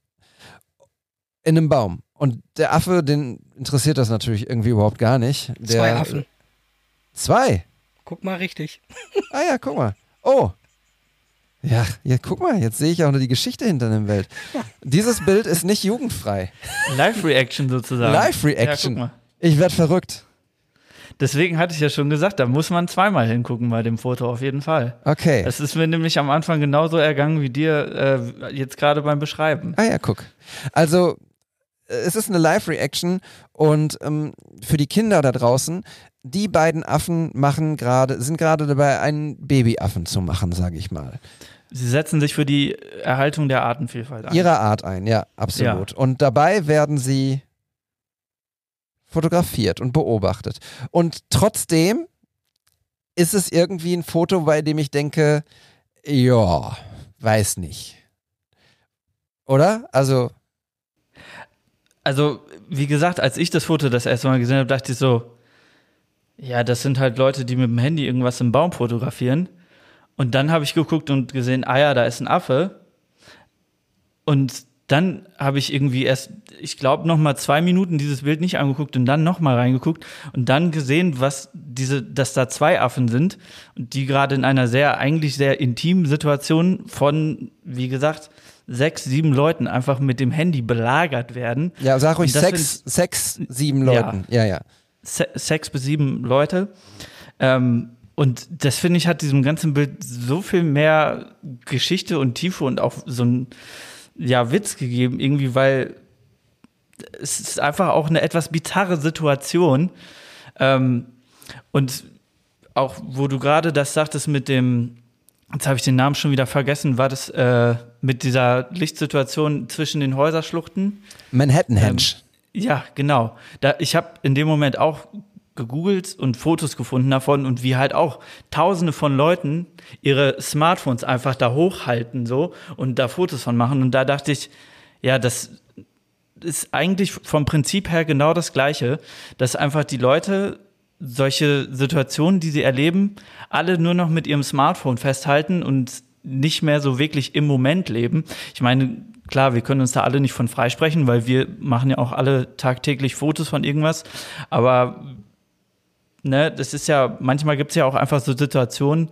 in einem Baum. Und der Affe, den interessiert das natürlich irgendwie überhaupt gar nicht. Der, Zwei Affen. Zwei? Guck mal richtig. Ah ja, guck mal. Oh. Ja, ja, guck mal, jetzt sehe ich auch nur die Geschichte hinter dem Bild. Dieses Bild ist nicht jugendfrei. Live-Reaction sozusagen. Live-Reaction. Ja. Ich werde verrückt. Deswegen hatte ich ja schon gesagt, da muss man zweimal hingucken bei dem Foto, auf jeden Fall. Okay. Das ist mir nämlich am Anfang genauso ergangen wie dir äh, jetzt gerade beim Beschreiben. Ah ja, guck. Also, es ist eine Live-Reaction und ähm, für die Kinder da draußen, die beiden Affen machen gerade, sind gerade dabei, einen Babyaffen zu machen, sage ich mal. Sie setzen sich für die Erhaltung der Artenvielfalt ein. Ihrer Art ein, ja, absolut. Und dabei werden sie fotografiert und beobachtet. Und trotzdem ist es irgendwie ein Foto, bei dem ich denke, ja, weiß nicht. Oder? Also, Also, wie gesagt, als ich das Foto das erste Mal gesehen habe, dachte ich so, ja, das sind halt Leute, die mit dem Handy irgendwas im Baum fotografieren. Und dann habe ich geguckt und gesehen, ah ja, da ist ein Affe. Und dann habe ich irgendwie erst, ich glaube, noch mal zwei Minuten dieses Bild nicht angeguckt und dann noch mal reingeguckt und dann gesehen, was diese, dass da zwei Affen sind und die gerade in einer sehr, eigentlich sehr intimen Situation von, wie gesagt, sechs, sieben Leuten einfach mit dem Handy belagert werden. ja, sag ruhig sechs, sechs, sieben Leuten. Ja, ja. se sechs bis sieben Leute. Ähm, und das finde ich hat diesem ganzen Bild so viel mehr Geschichte und Tiefe und auch so ein ja, Witz gegeben, irgendwie, weil es ist einfach auch eine etwas bizarre Situation. Ähm, und auch, wo du gerade das sagtest mit dem, jetzt habe ich den Namen schon wieder vergessen, war das äh, mit dieser Lichtsituation zwischen den Häuserschluchten? Manhattan Henge. Ja, genau. Da, ich habe in dem Moment auch gegoogelt und Fotos gefunden davon und wie halt auch tausende von Leuten ihre Smartphones einfach da hochhalten so und da Fotos von machen. Und da dachte ich, ja, das ist eigentlich vom Prinzip her genau das Gleiche, dass einfach die Leute solche Situationen, die sie erleben, alle nur noch mit ihrem Smartphone festhalten und nicht mehr so wirklich im Moment leben. Ich meine, klar, wir können uns da alle nicht von freisprechen, weil wir machen ja auch alle tagtäglich Fotos von irgendwas. Aber ne, das ist ja, manchmal gibt es ja auch einfach so Situationen,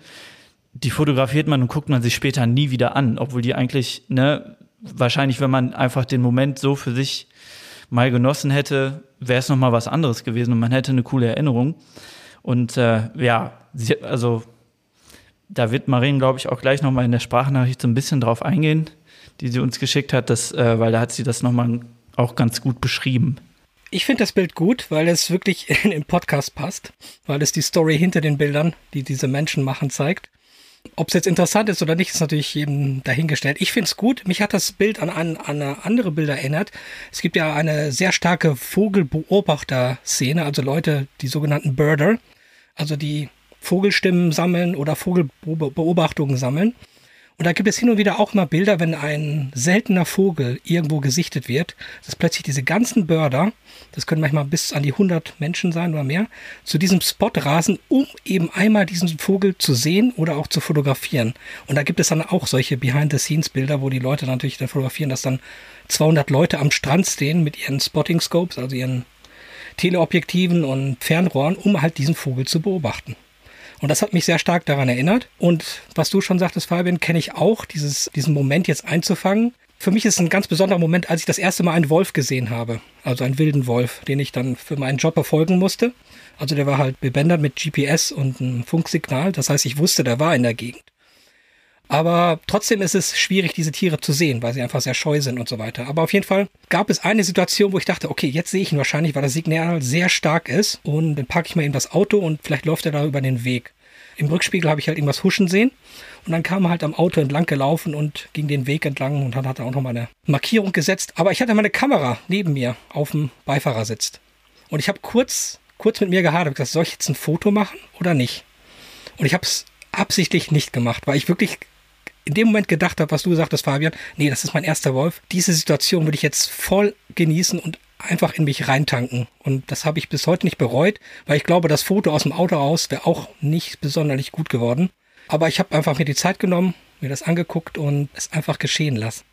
die fotografiert man und guckt man sich später nie wieder an, obwohl die eigentlich, ne, wahrscheinlich, wenn man einfach den Moment so für sich mal genossen hätte, wäre es nochmal was anderes gewesen und man hätte eine coole Erinnerung. Und äh, ja, sie, also da wird Marien, glaube ich, auch gleich nochmal in der Sprachnachricht so ein bisschen drauf eingehen, die sie uns geschickt hat, dass, äh, weil da hat sie das nochmal auch ganz gut beschrieben. Ich finde das Bild gut, weil es wirklich in den Podcast passt, weil es die Story hinter den Bildern, die diese Menschen machen, zeigt. Ob es jetzt interessant ist oder nicht, ist natürlich jedem dahingestellt. Ich finde es gut. Mich hat das Bild an, an, an andere Bilder erinnert. Es gibt ja eine sehr starke Vogelbeobachter-Szene, also Leute, die sogenannten Birder, also die Vogelstimmen sammeln oder Vogelbeobachtungen sammeln. Und da gibt es hin und wieder auch mal Bilder, wenn ein seltener Vogel irgendwo gesichtet wird, dass plötzlich diese ganzen Börder, das können manchmal bis an die 100 Menschen sein oder mehr, zu diesem Spot rasen, um eben einmal diesen Vogel zu sehen oder auch zu fotografieren. Und da gibt es dann auch solche Behind-the-Scenes-Bilder, wo die Leute natürlich dann fotografieren, dass dann 200 Leute am Strand stehen mit ihren Spotting-Scopes, also ihren Teleobjektiven und Fernrohren, um halt diesen Vogel zu beobachten. Und das hat mich sehr stark daran erinnert. Und was du schon sagtest, Fabian, kenne ich auch, dieses, diesen Moment jetzt einzufangen. Für mich ist es ein ganz besonderer Moment, als ich das erste Mal einen Wolf gesehen habe. Also einen wilden Wolf, den ich dann für meinen Job verfolgen musste. Also der war halt bebändert mit GPS und einem Funksignal. Das heißt, ich wusste, der war in der Gegend. Aber trotzdem ist es schwierig, diese Tiere zu sehen, weil sie einfach sehr scheu sind und so weiter. Aber auf jeden Fall gab es eine Situation, wo ich dachte, okay, jetzt sehe ich ihn wahrscheinlich, weil das Signal sehr stark ist. Und dann packe ich mal eben das Auto und vielleicht läuft er da über den Weg. Im Rückspiegel habe ich halt irgendwas huschen sehen. Und dann kam er halt am Auto entlang gelaufen und ging den Weg entlang und dann hat er auch nochmal eine Markierung gesetzt. Aber ich hatte meine Kamera neben mir auf dem Beifahrersitz. Und ich habe kurz, kurz mit mir gehadert, gesagt, soll ich jetzt ein Foto machen oder nicht? Und ich habe es absichtlich nicht gemacht, weil ich wirklich in dem Moment gedacht habe, was du gesagt hast, Fabian, nee, das ist mein erster Wolf. Diese Situation würde ich jetzt voll genießen und einfach in mich reintanken. Und das habe ich bis heute nicht bereut, weil ich glaube, das Foto aus dem Auto aus wäre auch nicht besonders gut geworden. Aber ich habe einfach mir die Zeit genommen, mir das angeguckt und es einfach geschehen lassen.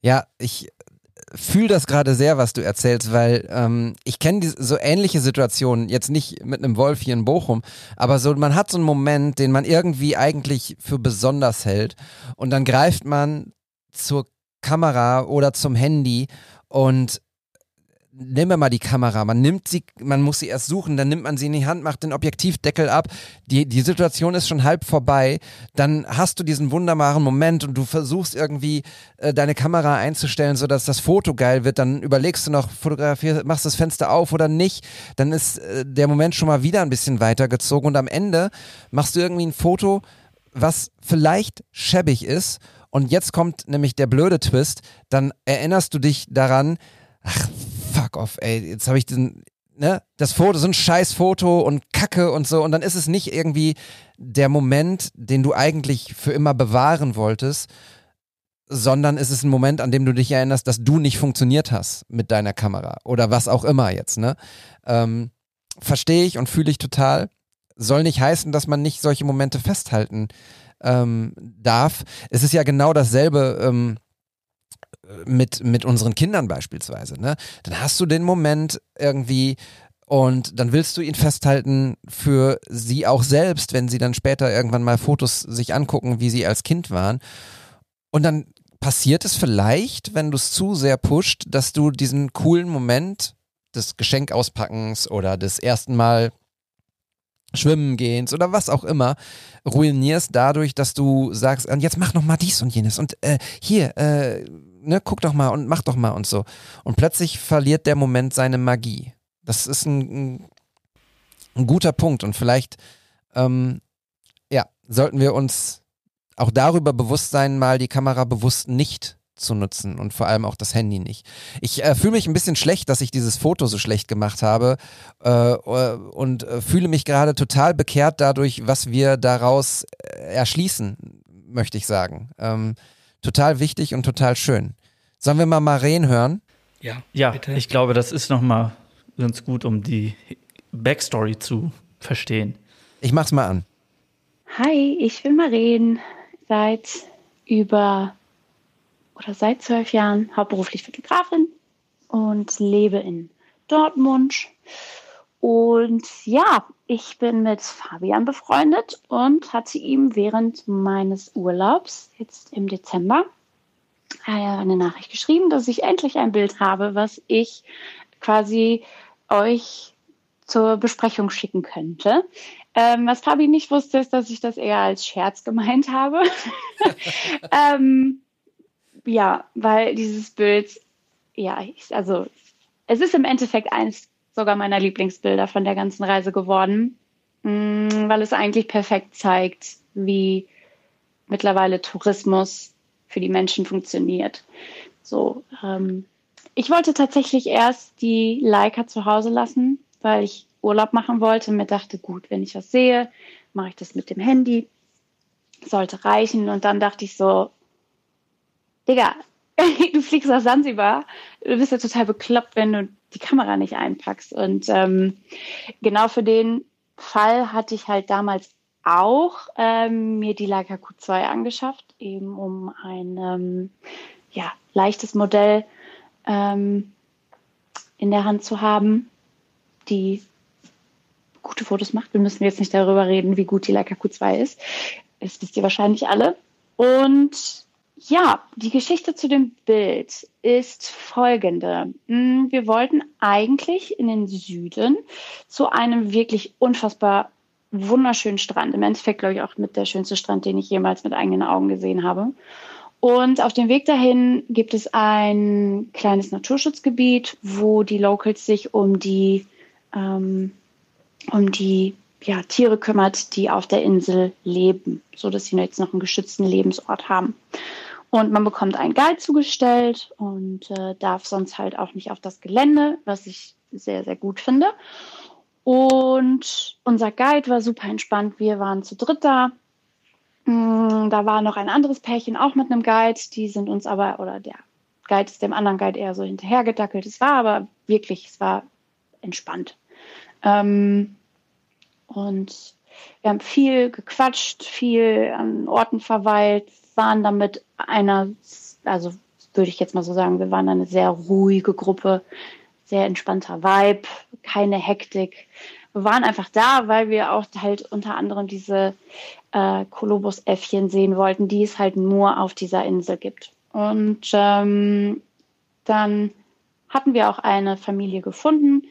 Ja, ich fühle das gerade sehr, was du erzählst, weil ähm, ich kenne so ähnliche Situationen, jetzt nicht mit einem Wolf hier in Bochum, aber so, man hat so einen Moment, den man irgendwie eigentlich für besonders hält und dann greift man zur Kamera oder zum Handy und nehmen wir mal die Kamera, man nimmt sie, man muss sie erst suchen, dann nimmt man sie in die Hand, macht den Objektivdeckel ab, die, die Situation ist schon halb vorbei, dann hast du diesen wunderbaren Moment und du versuchst irgendwie äh, deine Kamera einzustellen, sodass das Foto geil wird, dann überlegst du noch, fotografierst, machst das Fenster auf oder nicht, dann ist äh, der Moment schon mal wieder ein bisschen weitergezogen und am Ende machst du irgendwie ein Foto, was vielleicht schäbig ist. Und jetzt kommt nämlich der blöde Twist, dann erinnerst du dich daran, ach fuck off, ey, jetzt habe ich diesen, ne, das Foto, so ein scheiß Foto und Kacke und so und dann ist es nicht irgendwie der Moment, den du eigentlich für immer bewahren wolltest, sondern ist es ein Moment, an dem du dich erinnerst, dass du nicht funktioniert hast mit deiner Kamera oder was auch immer jetzt, ne? Ähm, Verstehe ich und fühle ich total. Soll nicht heißen, dass man nicht solche Momente festhalten ähm, darf. Es ist ja genau dasselbe, ähm, mit, mit unseren Kindern beispielsweise, ne? Dann hast du den Moment irgendwie und dann willst du ihn festhalten für sie auch selbst, wenn sie dann später irgendwann mal Fotos sich angucken, wie sie als Kind waren. Und dann passiert es vielleicht, wenn du es zu sehr pusht, dass du diesen coolen Moment des Geschenkauspackens oder des ersten Mal Schwimmen gehens oder was auch immer ruinierst dadurch, dass du sagst, jetzt mach noch mal dies und jenes und äh, hier, äh, ne, guck doch mal und mach doch mal und so. Und plötzlich verliert der Moment seine Magie. Das ist ein, ein, guter Punkt und vielleicht, ähm, ja, sollten wir uns auch darüber bewusst sein, mal die Kamera bewusst nicht zu nutzen und vor allem auch das Handy nicht. Ich äh, fühle mich ein bisschen schlecht, dass ich dieses Foto so schlecht gemacht habe äh, äh und äh, fühle mich gerade total bekehrt dadurch, was wir daraus äh, erschließen, möchte ich sagen. Ähm, total wichtig und total schön. Sollen wir mal Maren hören? Ja, ja bitte. ich glaube, das ist nochmal ganz gut, um die Backstory zu verstehen. Ich mach's mal an. Hi, ich bin Maren. Seit über oder seit zwölf Jahren hauptberuflich Fotografin und lebe in Dortmund. Und ja, ich bin mit Fabian befreundet und hatte ihm während meines Urlaubs, jetzt im Dezember, eine Nachricht geschrieben, dass ich endlich ein Bild habe, was ich quasi euch zur Besprechung schicken könnte. Ähm, was Fabi nicht wusste, ist, dass ich das eher als Scherz gemeint habe. ähm, ja, weil dieses Bild, ja, ich, also es ist im Endeffekt eins sogar meiner Lieblingsbilder von der ganzen Reise geworden, mm, weil es eigentlich perfekt zeigt, wie mittlerweile Tourismus für die Menschen funktioniert. So, ähm, ich wollte tatsächlich erst die Leica zu Hause lassen, weil ich Urlaub machen wollte und mir dachte, gut, wenn ich was sehe, mache ich das mit dem Handy. sollte reichen. Und dann dachte ich so, Digga, du fliegst nach Sansibar, du bist ja total bekloppt, wenn du die Kamera nicht einpackst. Und ähm, genau für den Fall hatte ich halt damals auch ähm, mir die Leica Q2 angeschafft, eben um ein ähm, ja, leichtes Modell ähm, in der Hand zu haben, die gute Fotos macht. Wir müssen jetzt nicht darüber reden, wie gut die Leica Q2 ist. Das wisst ihr wahrscheinlich alle. Und ja, die Geschichte zu dem Bild ist folgende. Hm, wir wollten eigentlich in den Süden zu einem wirklich unfassbar wunderschönen Strand. Im Endeffekt, glaube ich, auch mit der schönste Strand, den ich jemals mit eigenen Augen gesehen habe. Und auf dem Weg dahin gibt es ein kleines Naturschutzgebiet, wo die Locals sich um die, ähm, um die ja, Tiere kümmert, die auf der Insel leben, so dass sie jetzt noch einen geschützten Lebensort haben. Und man bekommt einen Guide zugestellt und äh, darf sonst halt auch nicht auf das Gelände, was ich sehr, sehr gut finde. Und unser Guide war super entspannt. Wir waren zu dritt da. Mm, da war noch ein anderes Pärchen auch mit einem Guide. Die sind uns aber, oder der Guide ist dem anderen Guide eher so hinterhergedackelt. Es war aber wirklich, es war entspannt. Ähm, und wir haben viel gequatscht, viel an Orten verweilt, waren damit einer, also würde ich jetzt mal so sagen, wir waren eine sehr ruhige Gruppe, sehr entspannter Vibe, keine Hektik. Wir waren einfach da, weil wir auch halt unter anderem diese äh, Kolobus-Äffchen sehen wollten, die es halt nur auf dieser Insel gibt. Und ähm, dann hatten wir auch eine Familie gefunden,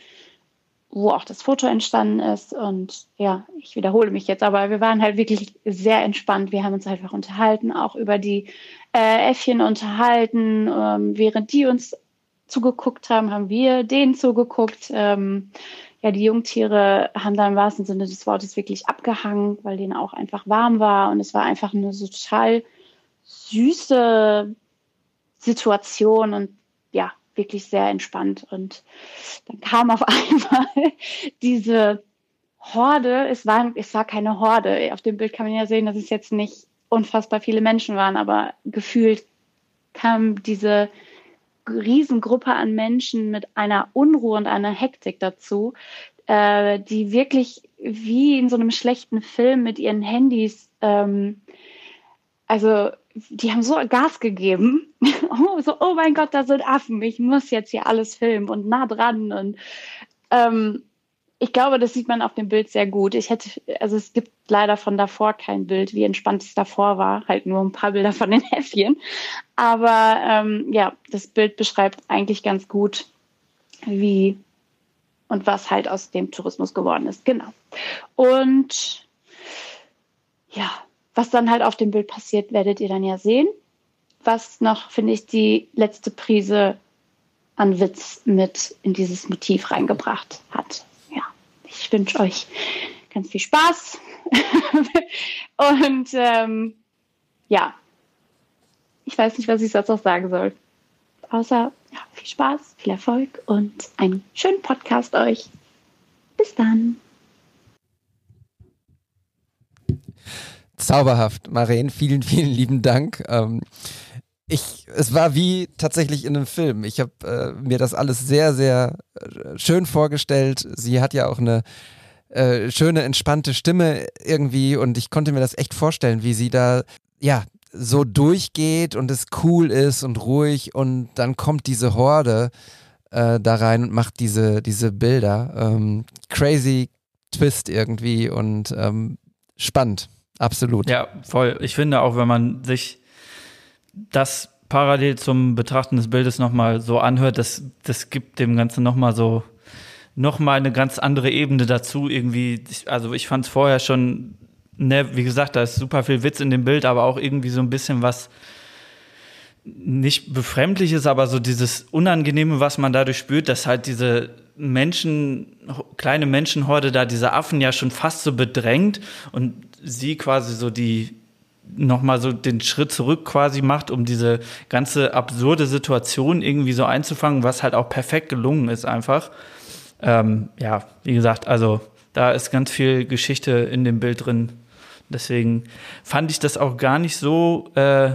wo auch das Foto entstanden ist. Und ja, ich wiederhole mich jetzt, aber wir waren halt wirklich sehr entspannt. Wir haben uns einfach unterhalten, auch über die äh, Äffchen unterhalten, ähm, während die uns zugeguckt haben, haben wir denen zugeguckt. Ähm, ja, die Jungtiere haben da im wahrsten Sinne des Wortes wirklich abgehangen, weil denen auch einfach warm war. Und es war einfach eine so total süße Situation und wirklich sehr entspannt. Und dann kam auf einmal diese Horde. Es war, es war keine Horde. Auf dem Bild kann man ja sehen, dass es jetzt nicht unfassbar viele Menschen waren, aber gefühlt kam diese Riesengruppe an Menschen mit einer Unruhe und einer Hektik dazu, äh, die wirklich wie in so einem schlechten Film mit ihren Handys, ähm, also die haben so Gas gegeben. oh, so, oh mein Gott, da sind Affen, ich muss jetzt hier alles filmen und nah dran und ähm, ich glaube, das sieht man auf dem Bild sehr gut. Ich hätte, also es gibt leider von davor kein Bild, wie entspannt es davor war, halt nur ein paar Bilder von den Häffchen. Aber ähm, ja, das Bild beschreibt eigentlich ganz gut, wie und was halt aus dem Tourismus geworden ist. Genau. Und ja, was dann halt auf dem Bild passiert, werdet ihr dann ja sehen. Was noch, finde ich, die letzte Prise an Witz mit in dieses Motiv reingebracht hat. Ich wünsche euch ganz viel Spaß. und ähm, ja, ich weiß nicht, was ich sonst noch sagen soll. Außer ja, viel Spaß, viel Erfolg und einen schönen Podcast euch. Bis dann. Zauberhaft, Maren, vielen, vielen lieben Dank. Ähm, ich, es war wie tatsächlich in einem Film. Ich habe äh, mir das alles sehr, sehr äh, schön vorgestellt. Sie hat ja auch eine äh, schöne, entspannte Stimme irgendwie und ich konnte mir das echt vorstellen, wie sie da, ja, so durchgeht und es cool ist und ruhig und dann kommt diese Horde äh, da rein und macht diese, diese Bilder. Ähm, crazy Twist irgendwie und ähm, spannend, absolut. Ja, voll. Ich finde auch, wenn man sich das parallel zum Betrachten des Bildes nochmal so anhört, das, das gibt dem Ganzen nochmal so, nochmal eine ganz andere Ebene dazu. Irgendwie, also ich fand es vorher schon, ne, wie gesagt, da ist super viel Witz in dem Bild, aber auch irgendwie so ein bisschen was nicht befremdliches, aber so dieses Unangenehme, was man dadurch spürt, dass halt diese Menschen, kleine Menschenhorde da diese Affen ja schon fast so bedrängt und sie quasi so die nochmal so den Schritt zurück quasi macht, um diese ganze absurde Situation irgendwie so einzufangen, was halt auch perfekt gelungen ist einfach. Ähm, ja, wie gesagt, also da ist ganz viel Geschichte in dem Bild drin. Deswegen fand ich das auch gar nicht so, äh,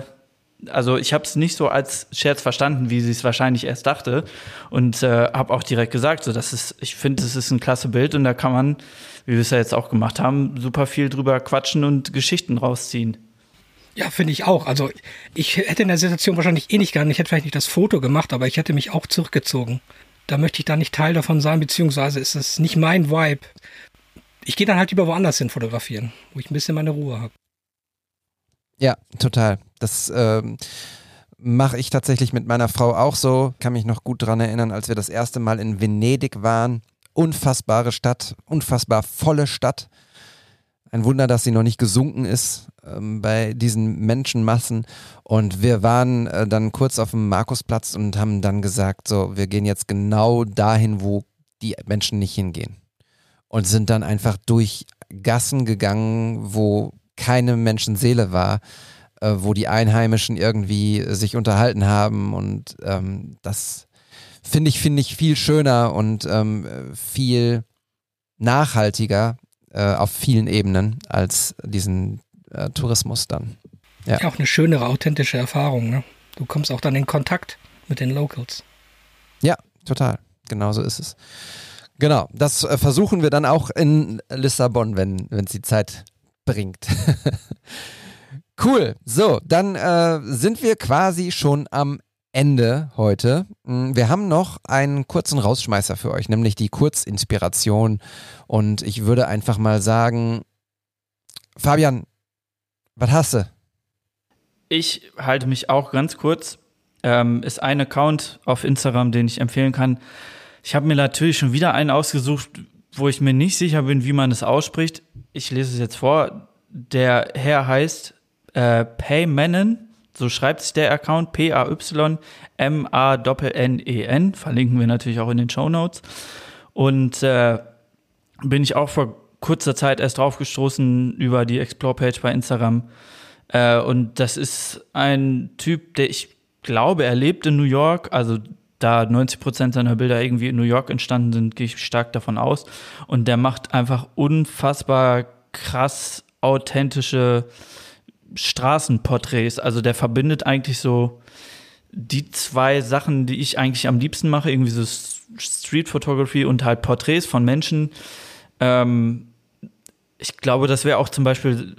also ich habe es nicht so als Scherz verstanden, wie sie es wahrscheinlich erst dachte. Und äh, habe auch direkt gesagt, so, das ist, ich finde, es ist ein klasse Bild und da kann man, wie wir es ja jetzt auch gemacht haben, super viel drüber quatschen und Geschichten rausziehen. Ja, finde ich auch. Also ich hätte in der Situation wahrscheinlich eh nicht gerne, ich hätte vielleicht nicht das Foto gemacht, aber ich hätte mich auch zurückgezogen. Da möchte ich da nicht Teil davon sein, beziehungsweise ist es nicht mein Vibe. Ich gehe dann halt lieber woanders hin fotografieren, wo ich ein bisschen meine Ruhe habe. Ja, total. Das ähm, mache ich tatsächlich mit meiner Frau auch so. Kann mich noch gut daran erinnern, als wir das erste Mal in Venedig waren. Unfassbare Stadt, unfassbar volle Stadt. Ein Wunder, dass sie noch nicht gesunken ist ähm, bei diesen Menschenmassen. Und wir waren äh, dann kurz auf dem Markusplatz und haben dann gesagt, so, wir gehen jetzt genau dahin, wo die Menschen nicht hingehen. Und sind dann einfach durch Gassen gegangen, wo keine Menschenseele war, äh, wo die Einheimischen irgendwie sich unterhalten haben. Und ähm, das finde ich, finde ich viel schöner und ähm, viel nachhaltiger äh, auf vielen Ebenen als diesen äh, Tourismus dann. Ja. auch eine schönere, authentische Erfahrung. Ne? Du kommst auch dann in Kontakt mit den Locals. Ja, total. Genauso ist es. Genau, das äh, versuchen wir dann auch in Lissabon, wenn es die Zeit bringt. cool. So, dann äh, sind wir quasi schon am Ende heute. Mm, wir haben noch einen kurzen Rausschmeißer für euch, nämlich die Kurzinspiration. Und ich würde einfach mal sagen, Fabian, was hast du? Ich halte mich auch ganz kurz. Ähm, ist ein Account auf Instagram, den ich empfehlen kann. Ich habe mir natürlich schon wieder einen ausgesucht, wo ich mir nicht sicher bin, wie man es ausspricht. Ich lese es jetzt vor. Der Herr heißt äh, Paymanen so schreibt sich der Account P-A-Y-M-A-N-N-E-N. Verlinken wir natürlich auch in den Show Notes. Und äh, bin ich auch vor kurzer Zeit erst draufgestoßen über die Explore-Page bei Instagram. Äh, und das ist ein Typ, der ich glaube, er lebt in New York. Also da 90 Prozent seiner Bilder irgendwie in New York entstanden sind, gehe ich stark davon aus. Und der macht einfach unfassbar krass authentische Straßenporträts. Also der verbindet eigentlich so die zwei Sachen, die ich eigentlich am liebsten mache, irgendwie so Street Photography und halt Porträts von Menschen. Ähm, ich glaube, das wäre auch zum Beispiel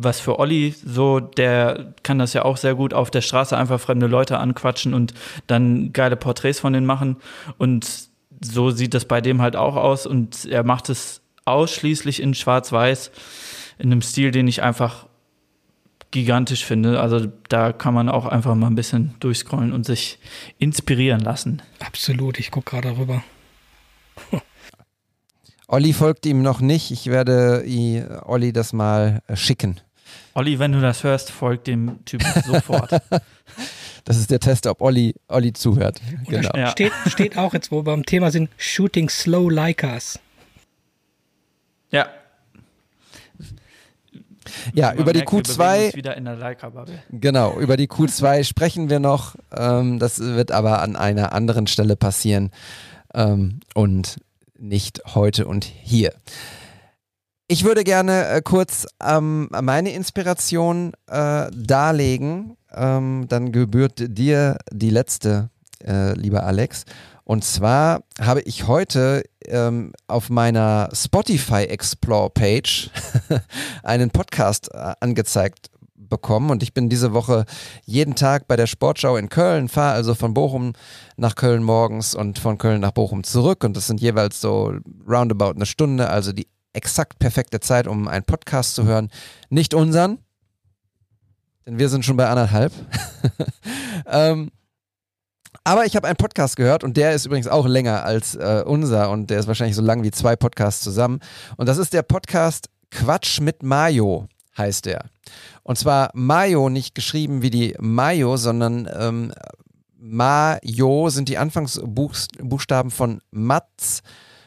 was für Olli so, der kann das ja auch sehr gut auf der Straße einfach fremde Leute anquatschen und dann geile Porträts von denen machen. Und so sieht das bei dem halt auch aus und er macht es ausschließlich in Schwarz-Weiß, in einem Stil, den ich einfach gigantisch finde. Also da kann man auch einfach mal ein bisschen durchscrollen und sich inspirieren lassen. Absolut, ich gucke gerade rüber. Olli folgt ihm noch nicht. Ich werde Olli das mal äh, schicken. Olli, wenn du das hörst, folgt dem Typen sofort. das ist der Test, ob Olli, Olli zuhört. Genau. Ja. Steht, steht auch jetzt, wo wir beim Thema sind, Shooting Slow Likers. Ja, ja, über die Q2. Genau, über die Q2 sprechen wir noch. Ähm, das wird aber an einer anderen Stelle passieren ähm, und nicht heute und hier. Ich würde gerne äh, kurz ähm, meine Inspiration äh, darlegen. Ähm, dann gebührt dir die letzte, äh, lieber Alex. Und zwar habe ich heute ähm, auf meiner Spotify Explore Page einen Podcast äh, angezeigt bekommen und ich bin diese Woche jeden Tag bei der Sportschau in Köln, fahre also von Bochum nach Köln morgens und von Köln nach Bochum zurück und das sind jeweils so roundabout eine Stunde, also die exakt perfekte Zeit, um einen Podcast zu hören. Nicht unseren, denn wir sind schon bei anderthalb. ähm, aber ich habe einen Podcast gehört und der ist übrigens auch länger als äh, unser und der ist wahrscheinlich so lang wie zwei Podcasts zusammen. Und das ist der Podcast Quatsch mit Mayo, heißt der. Und zwar Mayo nicht geschrieben wie die Mayo, sondern ähm, Mayo sind die Anfangsbuchstaben von Matz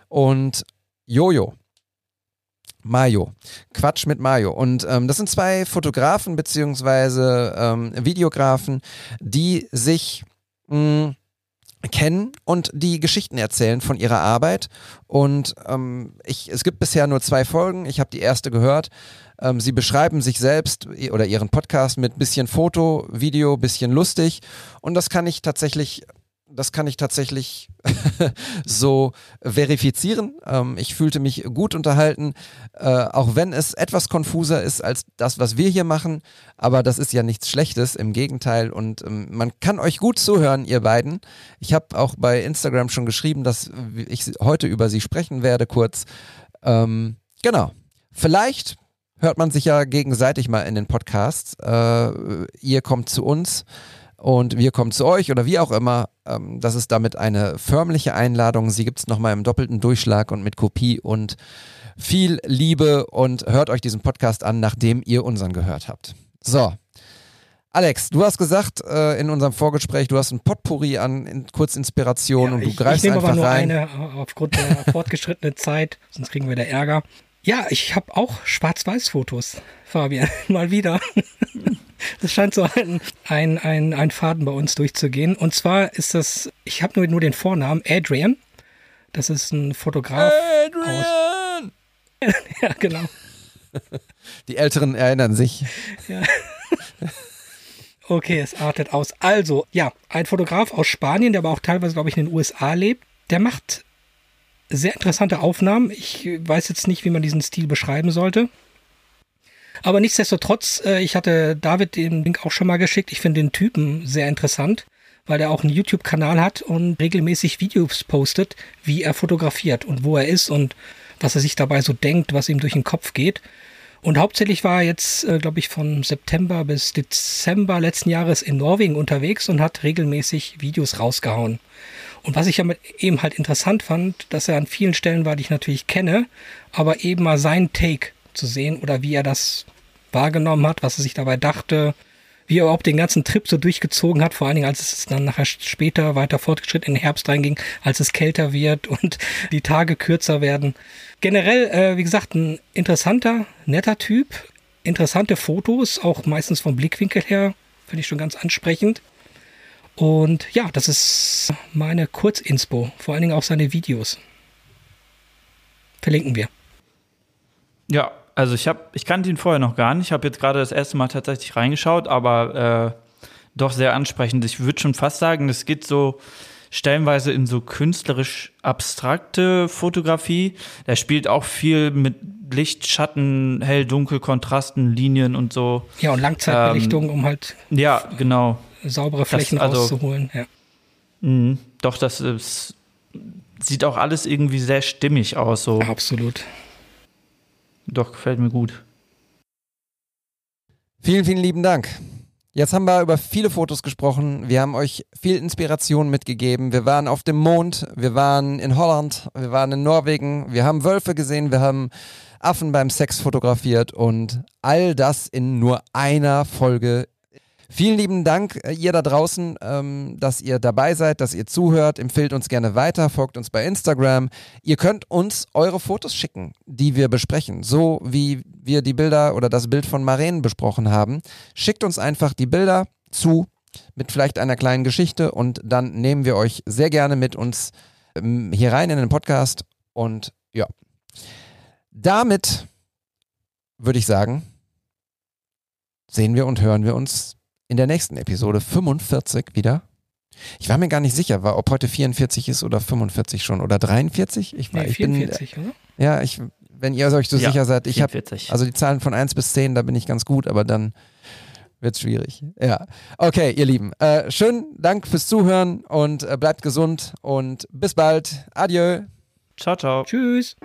und Jojo. Mayo. Quatsch mit Mayo. Und ähm, das sind zwei Fotografen beziehungsweise ähm, Videografen, die sich mh, kennen und die Geschichten erzählen von ihrer Arbeit. Und ähm, ich, es gibt bisher nur zwei Folgen. Ich habe die erste gehört. Ähm, sie beschreiben sich selbst oder ihren Podcast mit bisschen Foto, Video, bisschen lustig. Und das kann ich tatsächlich das kann ich tatsächlich so verifizieren. Ähm, ich fühlte mich gut unterhalten, äh, auch wenn es etwas konfuser ist als das, was wir hier machen. Aber das ist ja nichts Schlechtes, im Gegenteil. Und ähm, man kann euch gut zuhören, ihr beiden. Ich habe auch bei Instagram schon geschrieben, dass ich heute über sie sprechen werde, kurz. Ähm, genau. Vielleicht hört man sich ja gegenseitig mal in den Podcasts. Äh, ihr kommt zu uns und wir kommen zu euch oder wie auch immer. Ähm, das ist damit eine förmliche Einladung. Sie gibt es nochmal im doppelten Durchschlag und mit Kopie und viel Liebe und hört euch diesen Podcast an, nachdem ihr unseren gehört habt. So. Alex, du hast gesagt äh, in unserem Vorgespräch, du hast ein Potpourri an in, Kurzinspiration ja, und du ich, greifst ich nehme einfach aber nur rein. eine aufgrund der fortgeschrittenen Zeit, sonst kriegen wir da Ärger. Ja, ich habe auch Schwarz-Weiß-Fotos, Fabian, mal wieder. Das scheint so ein, ein, ein, ein Faden bei uns durchzugehen. Und zwar ist das, ich habe nur, nur den Vornamen, Adrian. Das ist ein Fotograf Adrian! aus. ja, genau. Die Älteren erinnern sich. Ja. Okay, es artet aus. Also, ja, ein Fotograf aus Spanien, der aber auch teilweise, glaube ich, in den USA lebt, der macht sehr interessante Aufnahmen. Ich weiß jetzt nicht, wie man diesen Stil beschreiben sollte. Aber nichtsdestotrotz, äh, ich hatte David den Link auch schon mal geschickt. Ich finde den Typen sehr interessant, weil er auch einen YouTube-Kanal hat und regelmäßig Videos postet, wie er fotografiert und wo er ist und was er sich dabei so denkt, was ihm durch den Kopf geht. Und hauptsächlich war er jetzt, äh, glaube ich, von September bis Dezember letzten Jahres in Norwegen unterwegs und hat regelmäßig Videos rausgehauen. Und was ich ja eben halt interessant fand, dass er an vielen Stellen war, die ich natürlich kenne, aber eben mal seinen Take zu sehen oder wie er das wahrgenommen hat, was er sich dabei dachte, wie er überhaupt den ganzen Trip so durchgezogen hat, vor allen Dingen als es dann nachher später weiter fortgeschritten in den Herbst reinging, als es kälter wird und die Tage kürzer werden. Generell, äh, wie gesagt, ein interessanter, netter Typ, interessante Fotos, auch meistens vom Blickwinkel her, finde ich schon ganz ansprechend. Und ja, das ist meine Kurzinspo, vor allen Dingen auch seine Videos. Verlinken wir. Ja, also ich habe, ich kannte ihn vorher noch gar nicht. Ich habe jetzt gerade das erste Mal tatsächlich reingeschaut, aber äh, doch sehr ansprechend. Ich würde schon fast sagen, es geht so stellenweise in so künstlerisch abstrakte Fotografie. Er spielt auch viel mit Licht, Schatten, hell, dunkel, Kontrasten, Linien und so. Ja, und Langzeitbelichtung, Ähm, um halt Ja, genau. Saubere Flächen also- rauszuholen. Ja. Mhm. Doch, das ist, sieht auch alles irgendwie sehr stimmig aus. So. Absolut. Doch, gefällt mir gut. Vielen, vielen lieben Dank. Jetzt haben wir über viele Fotos gesprochen. Wir haben euch viel Inspiration mitgegeben. Wir waren auf dem Mond, wir waren in Holland, wir waren in Norwegen, wir haben Wölfe gesehen, wir haben Affen beim Sex fotografiert und all das in nur einer Folge. Vielen lieben Dank, äh, ihr da draußen, ähm, dass ihr dabei seid, dass ihr zuhört. Empfehlt uns gerne weiter, folgt uns bei Instagram. Ihr könnt uns eure Fotos schicken, die wir besprechen, so wie wir die Bilder oder das Bild von Maren besprochen haben. Schickt uns einfach die Bilder zu mit vielleicht einer kleinen Geschichte und dann nehmen wir euch sehr gerne mit uns ähm, hier rein in den Podcast und ja. Damit würde ich sagen, sehen wir und hören wir uns in der nächsten Episode 45 wieder. Ich war mir gar nicht sicher, war, ob heute 44 ist oder 45 schon oder 43. Ich, war, Nee, ich bin, 44, oder? ja, ich, wenn ihr euch so Ja, sicher seid, ich habe 44. also die Zahlen von 1 bis 10, da bin ich ganz gut, aber dann wird's schwierig. Ja. Okay, ihr Lieben. Äh, schönen Dank fürs Zuhören und äh, bleibt gesund und bis bald. Adieu. Ciao, ciao. Tschüss.